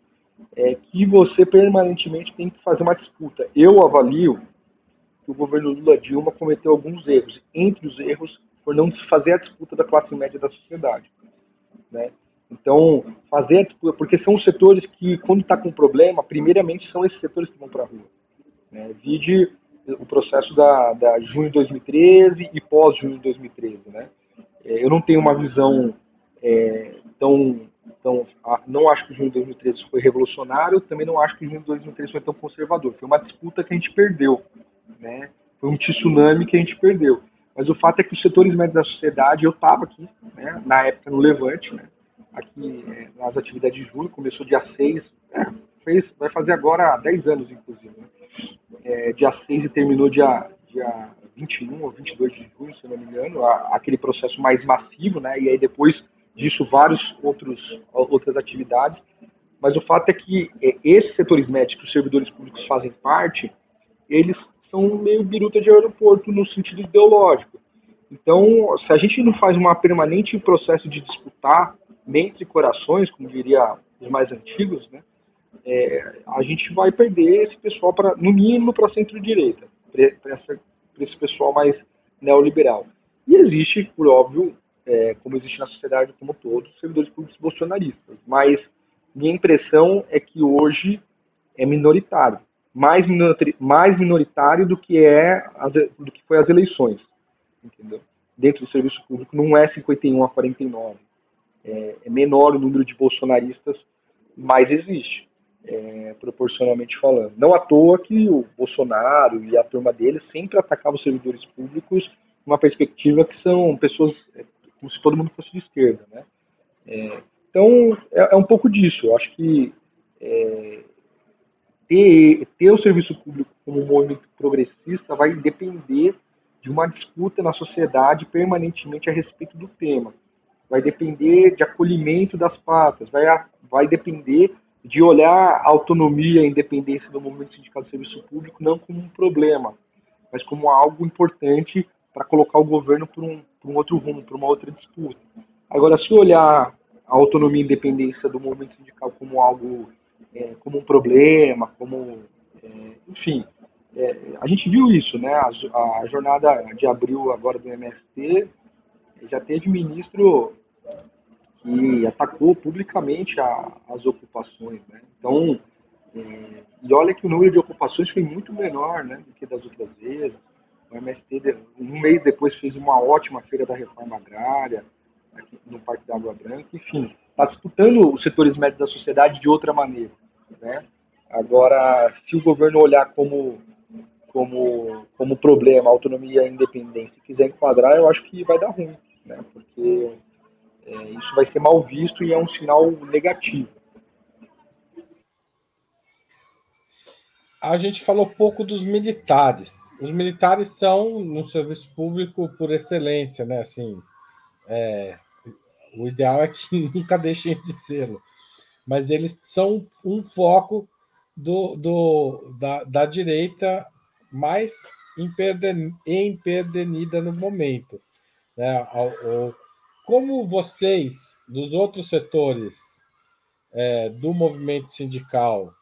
é, que você permanentemente tem que fazer uma disputa. Eu avalio que o governo Lula Dilma cometeu alguns erros. Entre os erros, por não fazer a disputa da classe média da sociedade. Né? Então, fazer a disputa, porque são os setores que, quando está com problema, primeiramente são esses setores que vão para a rua. Né? Vide o processo da, da junho de 2013 e pós-junho de 2013. Né? É, eu não tenho uma visão é, tão então, não acho que o junho de 2013 foi revolucionário, também não acho que o junho de 2013 foi tão conservador. Foi uma disputa que a gente perdeu, né? Foi um tsunami que a gente perdeu. Mas o fato é que os setores médios da sociedade, eu estava aqui, né, na época no Levante, né, aqui é, nas atividades de julho, começou dia 6, é, fez, vai fazer agora 10 anos, inclusive. Né? É, dia 6 e terminou dia, dia 21 ou 22 de junho, se não me engano, a, aquele processo mais massivo, né, e aí depois disso vários outros outras atividades, mas o fato é que é, esses setores médicos, os servidores públicos fazem parte, eles são meio biruta de aeroporto no sentido ideológico. Então, se a gente não faz uma permanente processo de disputar mentes e corações, como diria os mais antigos, né, é, a gente vai perder esse pessoal para, no mínimo, para centro-direita, para esse pessoal mais neoliberal. E existe, por óbvio, é, como existe na sociedade como todos, servidores públicos bolsonaristas. Mas minha impressão é que hoje é minoritário, mais, mais minoritário do que é as, do que foi as eleições, entendeu? Dentro do serviço público não é 51 a 49, é, é menor o número de bolsonaristas, mas existe. É, proporcionalmente falando. Não à toa que o Bolsonaro e a turma dele sempre atacavam os servidores públicos uma perspectiva que são pessoas como se todo mundo fosse de esquerda, né? É, então, é, é, um pouco disso. Eu acho que é, ter, ter o serviço público como um movimento progressista vai depender de uma disputa na sociedade permanentemente a respeito do tema. Vai depender de acolhimento das patas, vai, vai depender de olhar a autonomia e a independência do movimento sindical do serviço público não como um problema, mas como algo importante para colocar o governo por um, por um outro rumo, por uma outra disputa. Agora, se olhar a autonomia e independência do movimento sindical como algo, é, como um problema, como, é, enfim, é, a gente viu isso, né? A, a, jornada de abril agora do MST já teve ministro que atacou publicamente a, as ocupações, né? Então, é, e olha que o número de ocupações foi muito menor, né, do que das outras vezes. O MST, um mês depois, fez uma ótima feira da reforma agrária, aqui no Parque da Água Branca. Enfim, está disputando os setores médios da sociedade de outra maneira. Né? Agora, se o governo olhar como, como, como problema a autonomia e a independência e quiser enquadrar, eu acho que vai dar ruim, né? porque é, isso vai ser mal visto e é um sinal negativo. A gente falou pouco dos militares os militares são no serviço público por excelência, né? Assim, é, o ideal é que *laughs* nunca deixem de ser, mas eles são um foco do, do da, da direita mais emperdenida no momento. Né? Como vocês, dos outros setores é, do movimento sindical,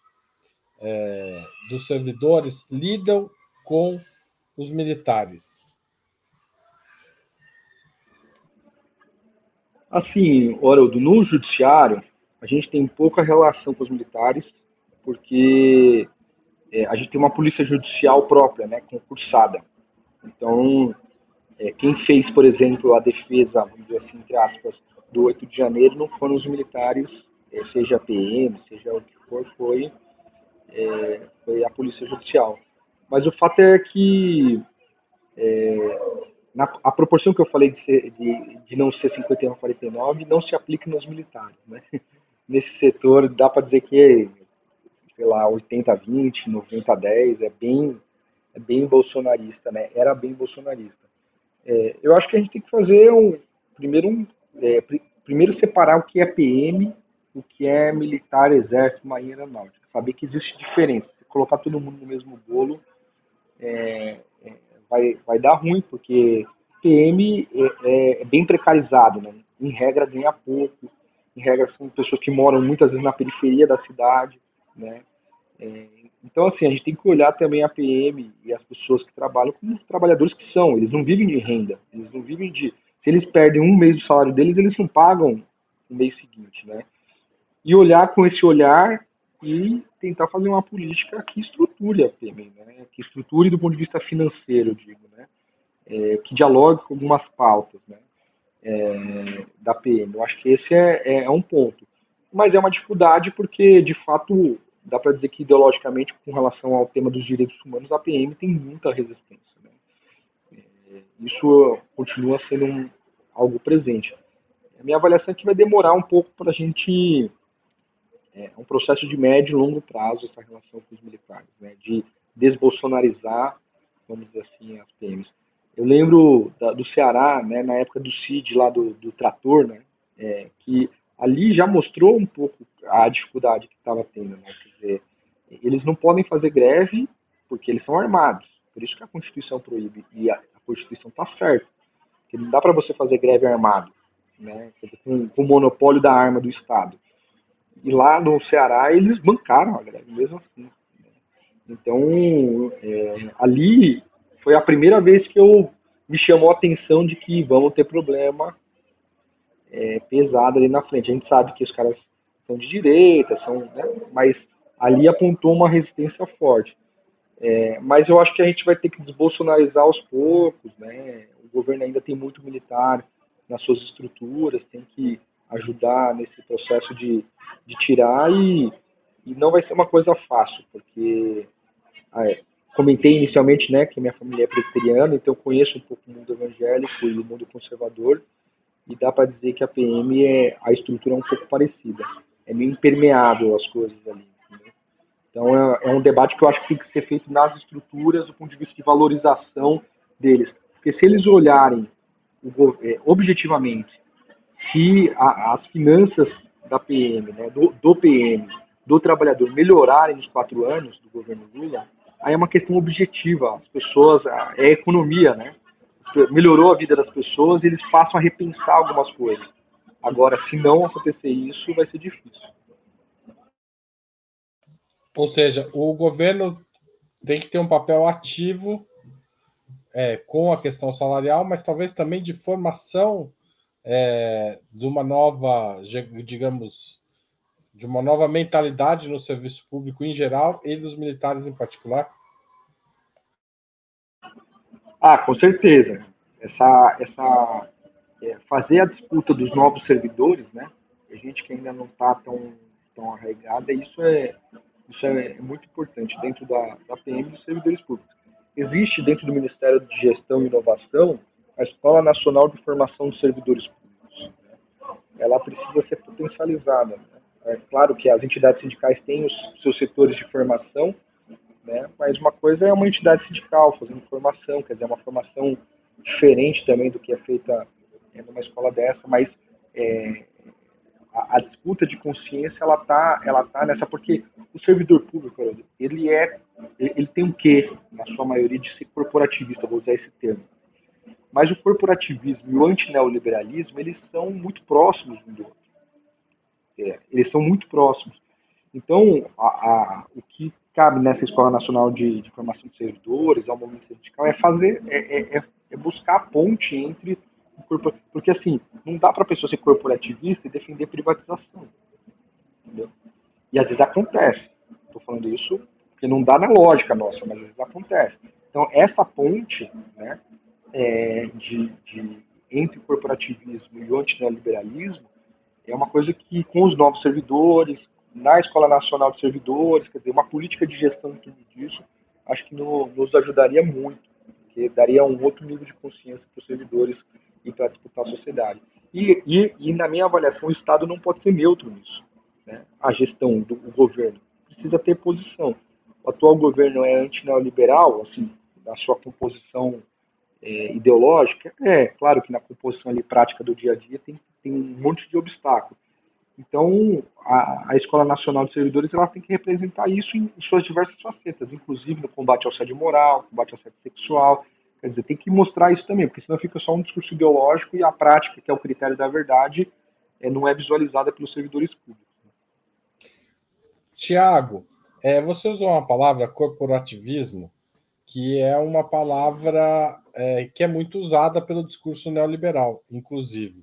é, dos servidores, lidam com os militares? Assim, Haroldo, no judiciário, a gente tem pouca relação com os militares, porque é, a gente tem uma polícia judicial própria, né, concursada. Então, é, quem fez, por exemplo, a defesa, vamos dizer assim, entre aspas, do 8 de janeiro não foram os militares, é, seja PM, seja o que for, foi, é, foi a polícia judicial. Mas o fato é que é, na, a proporção que eu falei de, ser, de, de não ser 51 a 49 não se aplica nos militares. Né? *laughs* Nesse setor, dá para dizer que sei lá, 80-20, 90-10, é bem, é bem bolsonarista, né? Era bem bolsonarista. É, eu acho que a gente tem que fazer um, primeiro, um, é, primeiro separar o que é PM, o que é militar, exército, marinha aeronáutica. Saber que existe diferença. Se colocar todo mundo no mesmo bolo, é, é vai, vai dar ruim, porque PM é, é, é, bem precarizado, né? Em regra ganha pouco, em regra são pessoas que moram muitas vezes na periferia da cidade, né? É, então, assim, a gente tem que olhar também a PM e as pessoas que trabalham como trabalhadores que são. Eles não vivem de renda, eles não vivem de. Se eles perdem um mês do salário deles, eles não pagam no mês seguinte, né? E olhar com esse olhar e tentar fazer uma política que estruture a PM, né? Que estruture do ponto de vista financeiro, digo, né? É, que dialogue com algumas pautas, né? É, da PM. Eu acho que esse é, é, é um ponto. Mas é uma dificuldade porque, de fato, dá para dizer que ideologicamente, com relação ao tema dos direitos humanos, a PM tem muita resistência. Né? É, isso continua sendo um, algo presente. A minha avaliação é que vai demorar um pouco para a gente. É um processo de médio e longo prazo essa relação com os militares, né? de desbolsonarizar, vamos dizer assim, as PMs. Eu lembro da, do Ceará, né, na época do CID, lá do, do trator, né, é, que ali já mostrou um pouco a dificuldade que estava tendo. Né? Quer dizer, eles não podem fazer greve porque eles são armados. Por isso que a Constituição proíbe. E a, a Constituição está certa. Não dá para você fazer greve armado, né? Dizer, com, com, o monopólio da arma do Estado. E lá no Ceará eles bancaram a greve, mesmo assim. Então, é, ali foi a primeira vez que eu me chamou a atenção de que vamos ter problema é, pesado ali na frente. A gente sabe que os caras são de direita, são, né, mas ali apontou uma resistência forte. É, mas eu acho que a gente vai ter que desbolsonarizar aos poucos, né? O governo ainda tem muito militar nas suas estruturas, tem que ajudar nesse processo de, de tirar e, e não vai ser uma coisa fácil, porque ah, é, comentei inicialmente, né, que minha família é presbiteriana, então eu conheço um pouco o mundo evangélico e o mundo conservador, e dá para dizer que a PM é a estrutura é um pouco parecida, é meio impermeável as coisas ali. Então é, é, um debate que eu acho que tem que ser feito nas estruturas, do ponto de vista de valorização deles, porque se eles olharem é, objetivamente se as finanças da PM, né, do, do PM, do trabalhador melhorarem nos quatro anos do governo Lula, aí é uma questão objetiva. As pessoas, é economia, né? melhorou a vida das pessoas e eles passam a repensar algumas coisas. Agora, se não acontecer isso, vai ser difícil. Ou seja, o governo tem que ter um papel ativo é, com a questão salarial, mas talvez também de formação é, de uma nova, digamos, de uma nova mentalidade no serviço público em geral e dos militares em particular. Ah, com certeza. Essa, essa é, fazer a disputa dos novos servidores, né? A gente que ainda não está tão, tão arraigada, isso é, isso é muito importante dentro da, da PM dos servidores públicos. Existe dentro do Ministério de Gestão e Inovação a Escola Nacional de Formação dos Servidores Públicos. Né? Ela precisa ser potencializada. Né? É claro que as entidades sindicais têm os seus setores de formação, né? Mas uma coisa é uma entidade sindical fazendo formação, quer dizer, uma formação diferente também do que é feita é, numa escola dessa, mas é, a, a, disputa de consciência ela tá, ela tá nessa porque o servidor público ele é, ele tem um quê na sua maioria de ser corporativista, vou usar esse termo. Mas o corporativismo e o antineoliberalismo eles são muito próximos um do outro. É, eles são muito próximos. Então, a, a, o que cabe nessa Escola Nacional de, de Formação de Servidores, ao momento sindical, é fazer, é, é, é, é buscar a ponte entre o porque assim, não dá para a pessoa ser corporativista e defender privatização, entendeu? E às vezes acontece. Estou falando isso porque não dá na lógica nossa, mas às vezes acontece. Então essa ponte, né, é, de, de, entre o corporativismo e o antineoliberalismo é uma coisa que com os novos servidores, na Escola Nacional de Servidores, quer dizer, uma política de gestão em torno disso, acho que no, nos ajudaria muito, porque daria um outro nível de consciência para os servidores e para disputar a sociedade. E, e, e, na minha avaliação, o Estado não pode ser neutro nisso, né? a gestão do governo. precisa ter posição. O atual governo é anti-neoliberal, assim, da sua composição é, ideológica? É, claro que na composição ali prática do dia a dia tem, tem um monte de obstáculo. Então, a, a, Escola Nacional de Servidores ela tem que representar isso em, em suas diversas facetas, inclusive no combate ao assédio moral, combate ao assédio sexual. Quer dizer, tem que mostrar isso também, porque senão fica só um discurso ideológico e a prática, que é o critério da verdade, é, não é visualizada pelos servidores públicos. Tiago, é, você usou uma palavra, corporativismo, que é uma palavra é, que é muito usada pelo discurso neoliberal, inclusive.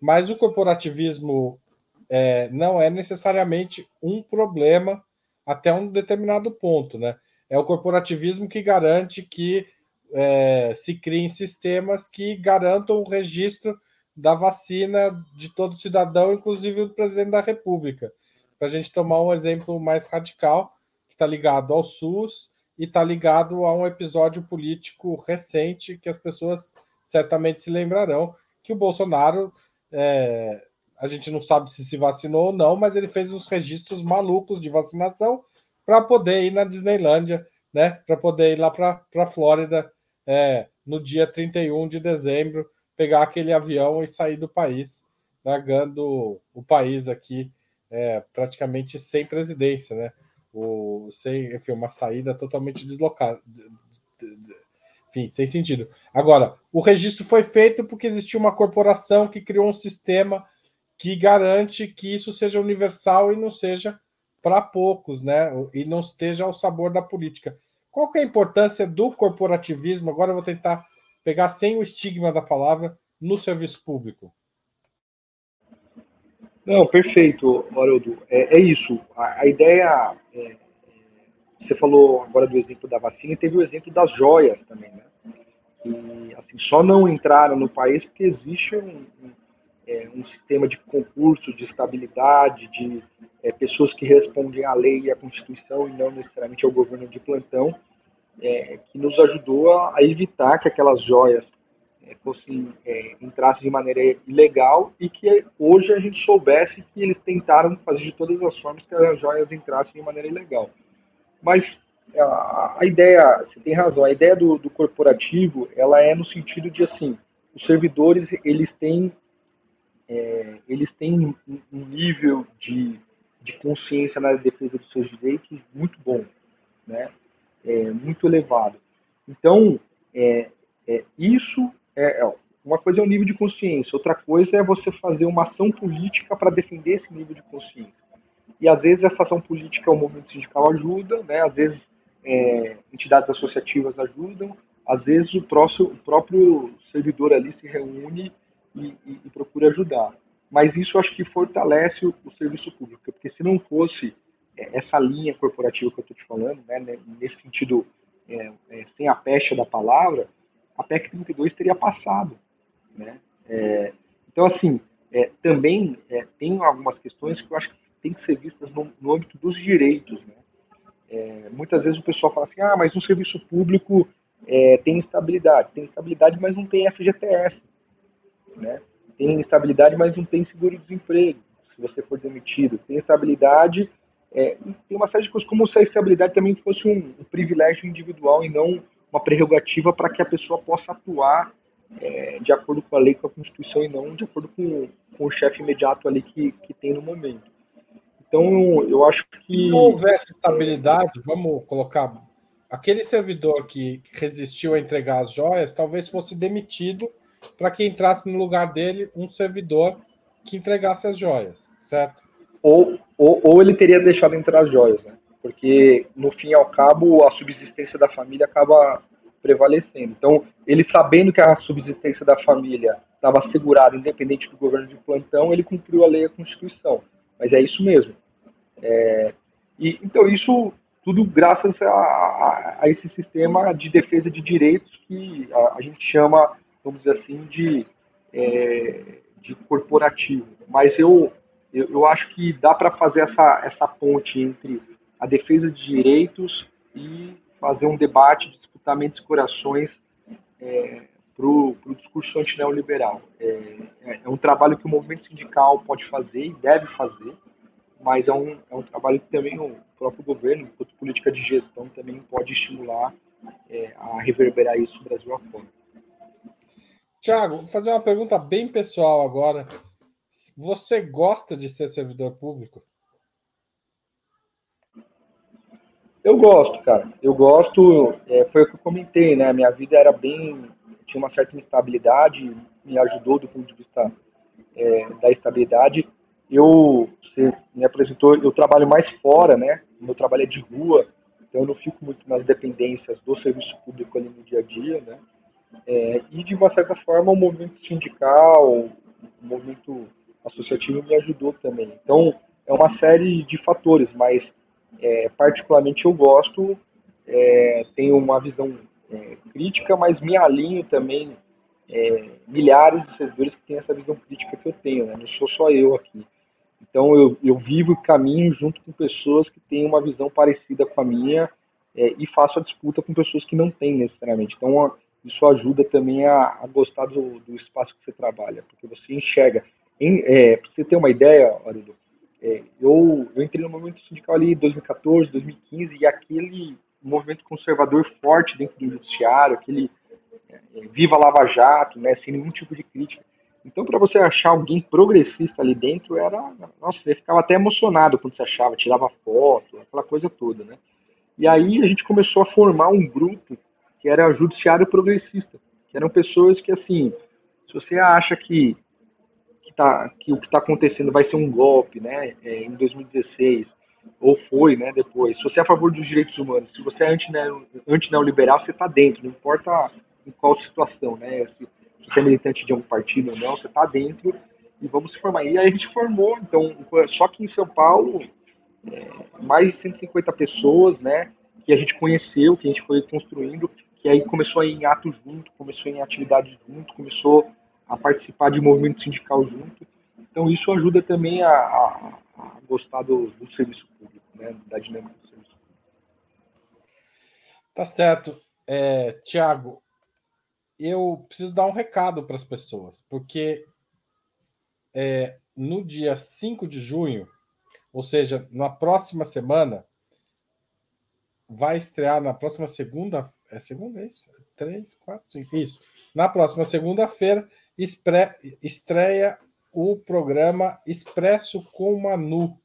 Mas o corporativismo é, não é necessariamente um problema até um determinado ponto, né? É o corporativismo que garante que é, se criem sistemas que garantam o registro da vacina de todo cidadão, inclusive do presidente da República. Para a gente tomar um exemplo mais radical, que está ligado ao SUS e está ligado a um episódio político recente que as pessoas certamente se lembrarão, que o Bolsonaro é, a gente não sabe se se vacinou ou não, mas ele fez uns registros malucos de vacinação para poder ir na Disneylândia, né? Para poder ir lá para a Flórida é, no dia 31 de dezembro, pegar aquele avião e sair do país, largando o país aqui é, praticamente sem presidência, né? O, sem, enfim, uma saída totalmente deslocada. Enfim, sem sentido. Agora, o registro foi feito porque existiu uma corporação que criou um sistema que garante que isso seja universal e não seja para poucos, né? E não esteja ao sabor da política. Qual que é a importância do corporativismo? Agora eu vou tentar pegar sem o estigma da palavra no serviço público. Não, perfeito, Haroldo. É, é isso. A, a ideia. É, é, você falou agora do exemplo da vacina e teve o exemplo das joias também, né? E, assim, só não entraram no país porque existe um, um é, um sistema de concurso, de estabilidade, de é, pessoas que respondem à lei e à Constituição e não necessariamente ao governo de plantão, é, que nos ajudou a, a, evitar que aquelas joias fossem é, entrassem de maneira ilegal e que hoje a gente soubesse que eles tentaram fazer de todas as formas que as joias entrassem de maneira ilegal. Mas a, a ideia, você tem razão, a ideia do, do corporativo, ela é no sentido de assim, os servidores eles têm é, eles têm um, um nível de, de consciência na defesa dos seus direitos muito bom, né? É, muito elevado. Então, é, é, isso é, é uma coisa é o nível de consciência, outra coisa é você fazer uma ação política para defender esse nível de consciência. E às vezes essa ação política, o movimento sindical ajuda, né? Às vezes é, entidades associativas ajudam, às vezes o, próximo, o próprio servidor ali se reúne e, e, e procura ajudar. Mas isso acho que fortalece o, o serviço público, porque se não fosse é, essa linha corporativa que eu estou te falando, né, né, nesse sentido, é, é, sem a pecha da palavra, a PEC 32 teria passado. Né? É, então, assim, é, também é, tem algumas questões que eu acho que tem que ser vistas no, no âmbito dos direitos. Né? muitas vezes o pessoal fala assim, ah, mas no serviço público tem estabilidade. Tem estabilidade, mas não tem FGTS né? Tem estabilidade, mas não tem seguro-desemprego, se você for demitido. Tem estabilidade, é, tem uma série de coisas, como se a estabilidade também fosse um, um privilégio individual e não uma prerrogativa para que a pessoa possa atuar é, de acordo com a lei, com a Constituição e não de acordo com, com o chefe imediato ali que, que tem no momento. Então, eu acho que. Se houvesse estabilidade, vamos colocar. Aquele servidor que resistiu a entregar as joias talvez fosse demitido para que entrasse no lugar dele um servidor que entregasse as joias, certo? Ou, ou, ou ele teria deixado entrar as joias, né? Porque, no fim e ao cabo, a subsistência da família acaba prevalecendo. Então, ele sabendo que a subsistência da família estava assegurada, independente do governo de plantão, ele cumpriu a lei e a Constituição. Mas é isso mesmo. É, e, então, isso tudo graças a, a, a, esse sistema de defesa de direitos que a, a gente chama vamos dizer assim, de, é, de corporativo. Mas eu, eu, eu acho que dá para fazer essa, essa ponte entre a defesa de direitos e fazer um debate, disputar mentes e corações é, para o discurso antineoliberal. É, é, é um trabalho que o movimento sindical pode fazer e deve fazer, mas é um, é um trabalho que também o próprio governo, enquanto política de gestão, também pode estimular é, a reverberar isso no Brasil afora. Tiago, vou fazer uma pergunta bem pessoal agora. Você gosta de ser servidor público? Eu gosto, cara. Eu gosto. É, foi o que eu comentei, né? Minha vida era bem. tinha uma certa instabilidade, me ajudou do ponto de vista é, da estabilidade. Eu, você me apresentou, eu trabalho mais fora, né? Meu trabalho é de rua, então eu não fico muito nas dependências do serviço público ali no dia a dia, né? É, e de uma certa forma o movimento sindical, o movimento associativo me ajudou também. Então é uma série de fatores, mas é, particularmente eu gosto, é, tenho uma visão é, crítica, mas me alinho também é, milhares de servidores que têm essa visão crítica que eu tenho, né? não sou só eu aqui. Então eu, eu vivo e caminho junto com pessoas que têm uma visão parecida com a minha é, e faço a disputa com pessoas que não têm necessariamente. Então isso ajuda também a, a gostar do, do, espaço que você trabalha, porque você enxerga. É, Para você ter uma ideia, Arido, é, eu, eu entrei no movimento sindical ali em 2014, 2015 e aquele movimento conservador forte dentro do judiciário, aquele é, viva Lava Jato, né, sem nenhum tipo de crítica. Então, para você achar alguém progressista ali dentro, era. Nossa, você ficava até emocionado quando você achava, tirava foto, aquela coisa toda, né? E aí a gente começou a formar um grupo que era judiciário progressista, que eram pessoas que, assim, se você acha que, que, tá, que o que está acontecendo vai ser um golpe, né, é, em 2016, ou foi, né, depois, se você é a favor dos direitos humanos, se você é anti-neoliberal, você está dentro, não importa em qual situação, né? Se você é militante de algum partido ou não, você está dentro e vamos se formar. E aí a gente formou, então, só que em São Paulo, é, mais de 150 pessoas, né? Que a gente conheceu, que a gente foi construindo, que aí começou em ato junto, começou em atividade junto, começou a participar de movimento sindical junto. Então isso ajuda também a, a, a gostar do, do, serviço público, né? Da dinâmica do serviço público. Tá certo. É, Tiago, eu preciso dar um recado para as pessoas, porque é, no dia 5 de junho, ou seja, na próxima semana, vai estrear na próxima segunda. É segunda, é isso? Três, quatro, cinco. Isso. Na próxima segunda-feira, estreia o programa Expresso com Manu,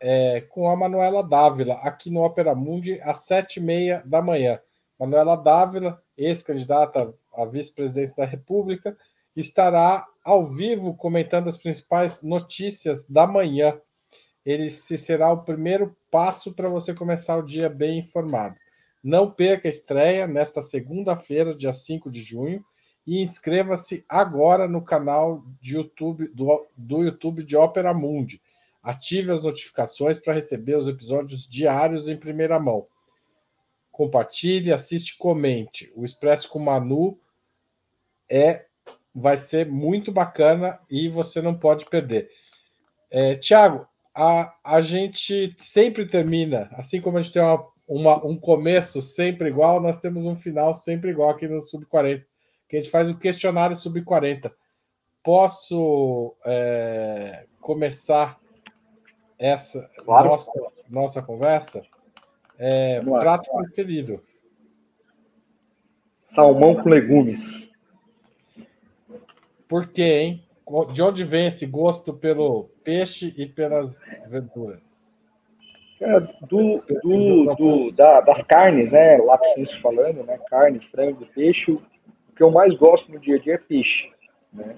é, com a Manuela Dávila, aqui no Opera Mundi, às sete e meia da manhã. Manuela Dávila, ex-candidata à vice-presidência da República, estará ao vivo comentando as principais notícias da manhã. Ele se será o primeiro passo para você começar o dia bem informado. Não perca a estreia nesta segunda-feira, dia 5 de junho, e inscreva-se agora no canal de YouTube, do, do YouTube de Ópera Mundi. Ative as notificações para receber os episódios diários em primeira mão compartilhe, assiste, comente. O Expresso com Manu é vai ser muito bacana e você não pode perder. É, Tiago, a, a gente sempre termina, assim como a gente tem uma, uma, um começo sempre igual, nós temos um final sempre igual aqui no Sub 40, que a gente faz o questionário Sub 40. Posso é, começar essa claro. nossa, nossa conversa? É, prato preferido. Salmão com legumes. Por quê, hein? De onde vem esse gosto pelo peixe e pelas verduras? É, do, do, do, da, das carnes, né? Lá falando, né? Carne, frango, peixe. Que eu mais gosto no dia a dia é peixe, né?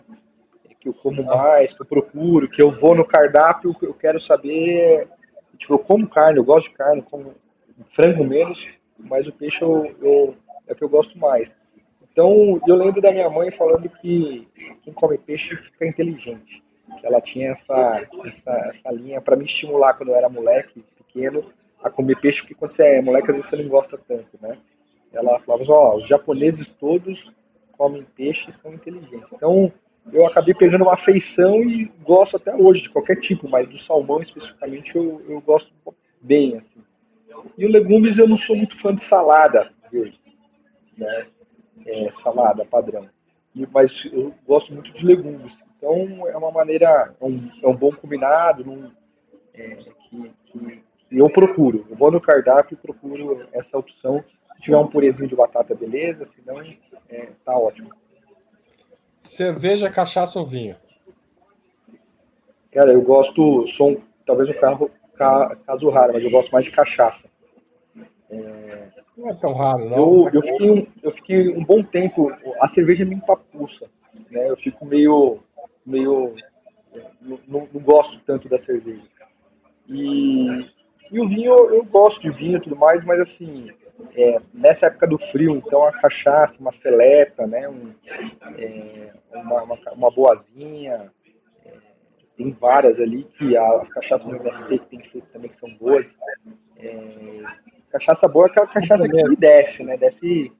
É que eu como mais, que eu procuro, que eu vou no cardápio, que eu quero saber. Tipo, eu como carne, eu gosto de carne, como frango menos, mas o peixe eu, eu, é o que eu gosto mais. Então, eu lembro da minha mãe falando que quem come peixe fica inteligente. Ela tinha essa, essa, essa linha para me estimular quando eu era moleque, pequeno, a comer peixe, porque quando você é moleque, às vezes você não gosta tanto, né? Ela falava, ó, os japoneses todos comem peixe e são inteligentes. Então, eu acabei pegando uma afeição e gosto até hoje de qualquer tipo, mas do salmão especificamente eu, eu gosto bem, assim. E o legumes eu não sou muito fã de salada verde, né? É, salada padrão. E, mas eu gosto muito de legumes. Então é uma maneira, é um, é um bom combinado. Não, é, que, que, que, eu procuro. Eu vou no cardápio e procuro essa opção. Se tiver um purezinho de batata, beleza, se não, é, tá ótimo. Cerveja, cachaça ou vinho? Cara, eu gosto, sou um, talvez um carro, caso raro, mas eu gosto mais de cachaça. É, não é tão raro, não. Eu, eu, fiquei um, eu fiquei um bom tempo, a cerveja me empapuça, né? Eu fico meio, meio, não, não gosto tanto da cerveja. E, e o vinho, eu gosto de vinho e tudo mais, mas assim, é, nessa época do frio, então a cachaça, uma seleta, né? Um, é, uma, uma, uma boazinha, tem várias ali, que as cachaças do MST que tem feito também que são boas. É, cachaça boa é aquela cachaça que desce, né? Desce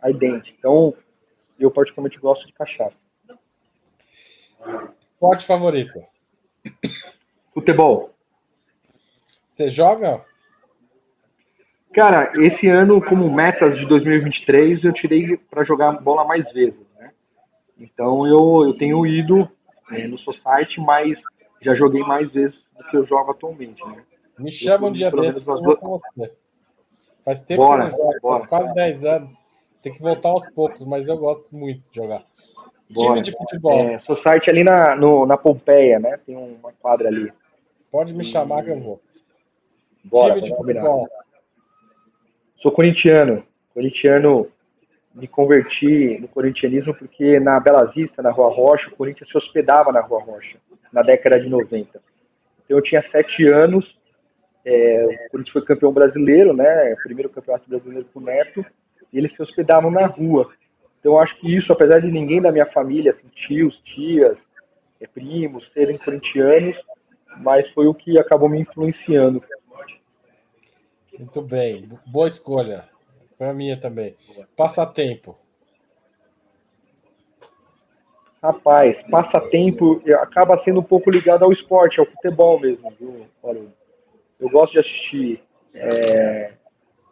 ardente. Então, eu particularmente gosto de cachaça. Esporte favorito? Futebol. Você joga? Cara, esse ano, como metas de 2023, eu tirei para jogar bola mais vezes. Né? Então, eu, eu tenho ido é, no Society, mas já joguei mais vezes do que eu jogo atualmente. Né? Me chama um dia desses com você. Faz tempo bora, que eu jogo, bora. faz quase 10 anos. Tem que voltar aos poucos, mas eu gosto muito de jogar. Bora. Time de futebol. É, Society ali na, no, na Pompeia, né? Tem uma quadra ali. Pode me chamar que eu vou. Bora, time de futebol. Sou corintiano. Corintiano me converti no corintianismo porque na Bela Vista, na Rua Rocha, o Corinthians se hospedava na Rua Rocha, na década de 90. Então eu tinha sete anos, é, o Corinthians foi campeão brasileiro, né, primeiro campeonato brasileiro com o Neto, e eles se hospedavam na rua. Então acho que isso, apesar de ninguém da minha família, assim, tios, tias, é, primos, serem corintianos, mas foi o que acabou me influenciando. Muito bem, boa escolha. Foi a minha também. Passatempo. Rapaz, passatempo acaba sendo um pouco ligado ao esporte, ao futebol mesmo, viu, Eu gosto de assistir é,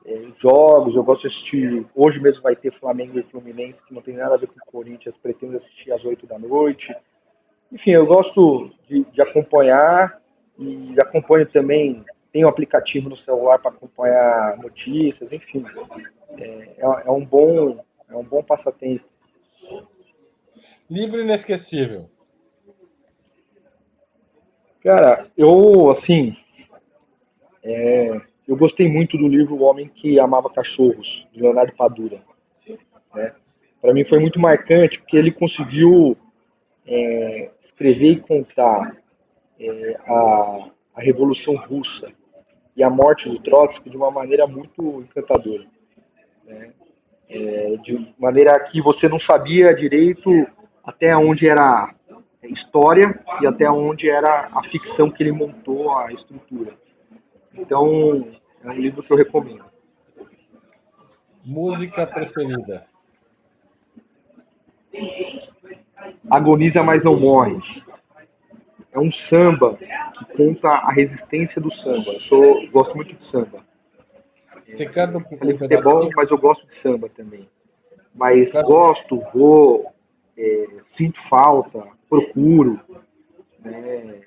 é, jogos, eu gosto de assistir. Hoje mesmo vai ter Flamengo e Fluminense, que não tem nada a ver com o Corinthians, pretendo assistir às 8 da noite. Enfim, eu gosto de, de acompanhar e acompanho também. Tenho um aplicativo no celular para acompanhar notícias, enfim é, é, é um bom é um bom passatempo. Livro inesquecível. Cara, eu assim é, eu gostei muito do livro O Homem que Amava Cachorros, de Leonardo Padura. Né? Para mim foi muito marcante porque ele conseguiu é, escrever e contar é, a, a Revolução Russa e a morte do Trotsky de uma maneira muito encantadora né? É, de maneira que você não sabia direito até onde era história e até onde era a ficção que ele montou a estrutura. Então, é um livro que eu recomendo. Música preferida? Agoniza, mas não morre. É um samba que conta a resistência do samba. Eu sou, gosto muito de samba. Você canta um pouco futebol, mas eu gosto de samba também. Mas gosto, vou, é, sinto falta, procuro né,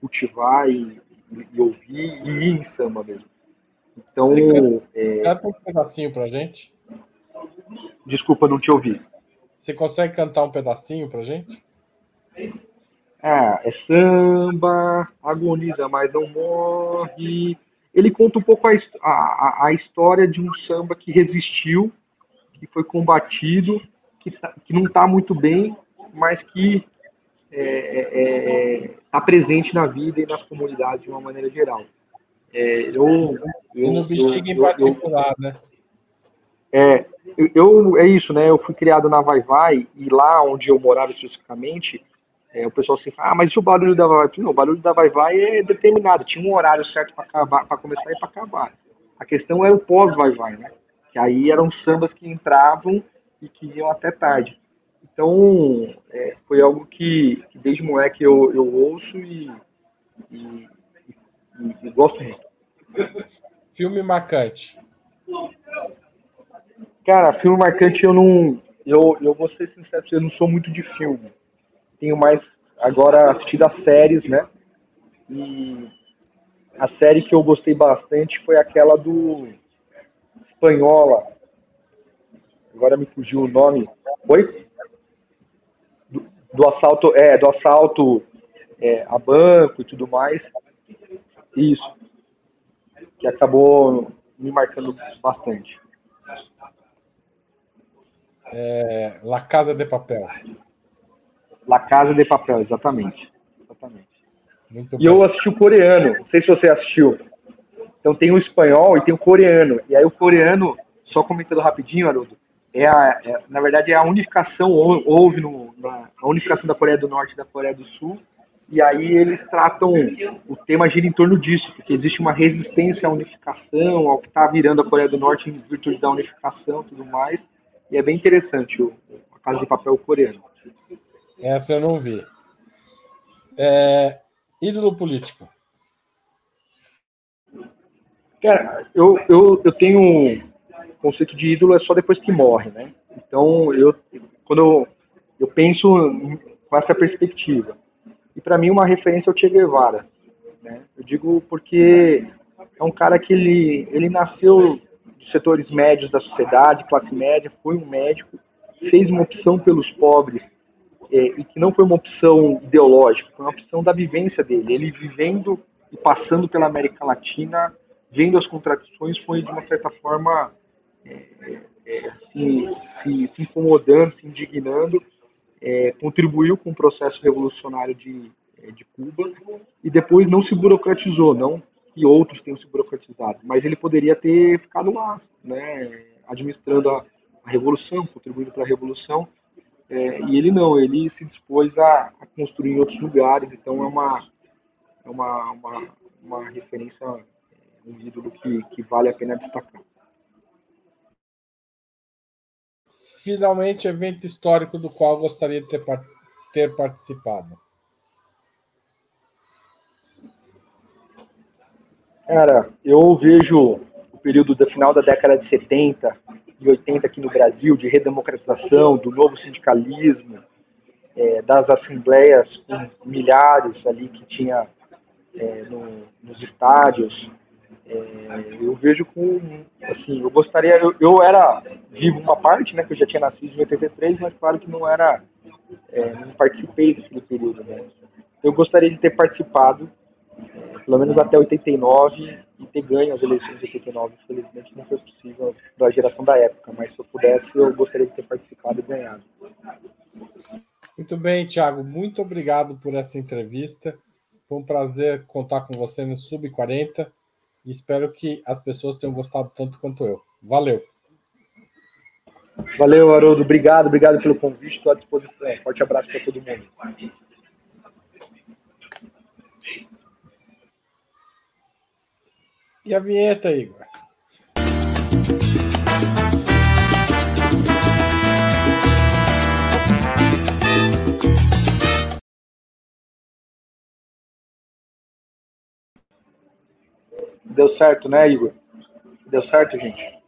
cultivar e, e, ouvir e ir em samba mesmo. Então. Você canta, é... canta um pedacinho pra gente? Desculpa, não te ouvi. Você consegue cantar um pedacinho pra gente? Ah, é samba, agoniza, mas não morre ele conta um pouco a, a, a história de um samba que resistiu, que foi combatido, que, tá, que não está muito bem, mas que está é, é, é tá presente na vida e nas comunidades de uma maneira geral. É, eu, eu, e no Bexiga em particular, eu, né? É, eu, é isso, né? Eu fui criado na Vai Vai e lá onde eu morava especificamente, é, o pessoal assim fala, ah, mas e o barulho da Vai Vai? Não, o barulho da Vai Vai é determinado, tinha um horário certo para começar e para acabar. A questão era o pós-Vai Vai, né? Que aí eram sambas que entravam e que iam até tarde. Então, é, foi algo que, que, desde moleque eu, eu ouço e, e, e, e gosto muito. Filme marcante. Cara, filme marcante eu não. Eu, eu vou ser sincero, eu não sou muito de filme tenho mais agora assistido as séries, né? E, a série que eu gostei bastante foi aquela do Espanhola. Agora me fugiu o nome. Oi? Do, do assalto, é, do assalto é, a banco e tudo mais. Isso. Que acabou me marcando bastante. É, La Casa de Papel. La Casa de Papel, exatamente. exatamente. Muito e bem. eu assisti o coreano, não sei se você assistiu. Então tem o espanhol e tem o coreano. E aí o coreano, só comentando rapidinho, Haroldo, é, a, é na verdade é a unificação, houve no, na, a unificação da Coreia do Norte e da Coreia do Sul, e aí eles tratam, o tema gira em torno disso, porque existe uma resistência à unificação, ao que está virando a Coreia do Norte em virtude da unificação e tudo mais, e é bem interessante o, a Casa de Papel coreano. Essa eu não vi. É, ídolo político. Cara, eu, eu, eu tenho um conceito de ídolo é só depois que morre, né? Então, eu, quando eu, eu penso com essa perspectiva, e para mim uma referência é o Che Guevara, né? Eu digo porque é um cara que ele, ele nasceu dos setores médios da sociedade, classe média, foi um médico, fez uma opção pelos pobres é, e que não foi uma opção ideológica, foi uma opção da vivência dele. Ele vivendo e passando pela América Latina, vendo as contradições, foi de uma certa forma é, é, se, se, se, incomodando, se indignando, é, contribuiu com o processo revolucionário de, é, de Cuba e depois não se burocratizou, não que outros tenham se burocratizado, mas ele poderia ter ficado lá, né, administrando a, a revolução, contribuindo para a revolução é, e ele não, ele se dispôs a, a, construir em outros lugares, então é uma, é uma, uma, uma referência, um ídolo que, que vale a pena destacar. Finalmente, evento histórico do qual gostaria de ter, ter participado. Cara, eu vejo o período do final da década de 70 e 80 aqui no Brasil, de redemocratização, do novo sindicalismo, é, das assembleias com milhares ali que tinha é, no, nos estádios. É, eu vejo com, assim, eu gostaria, eu, eu, era vivo uma parte, né, que eu já tinha nascido em 83, mas claro que não era, é, não participei daquele período, né. Eu gostaria de ter participado, é, pelo menos até 89, e ter ganho as eleições de 89. Infelizmente não foi possível da geração da época, mas se eu pudesse, eu gostaria de ter participado e ganhado. Muito bem, Thiago. Muito obrigado por essa entrevista. Foi um prazer contar com você no Sub-40 e espero que as pessoas tenham gostado tanto quanto eu. Valeu. Valeu, Haroldo. Obrigado, obrigado pelo convite. Estou à disposição. Forte abraço para todo mundo. E a vinheta, Igor? Deu certo, né, Igor? Deu certo, gente?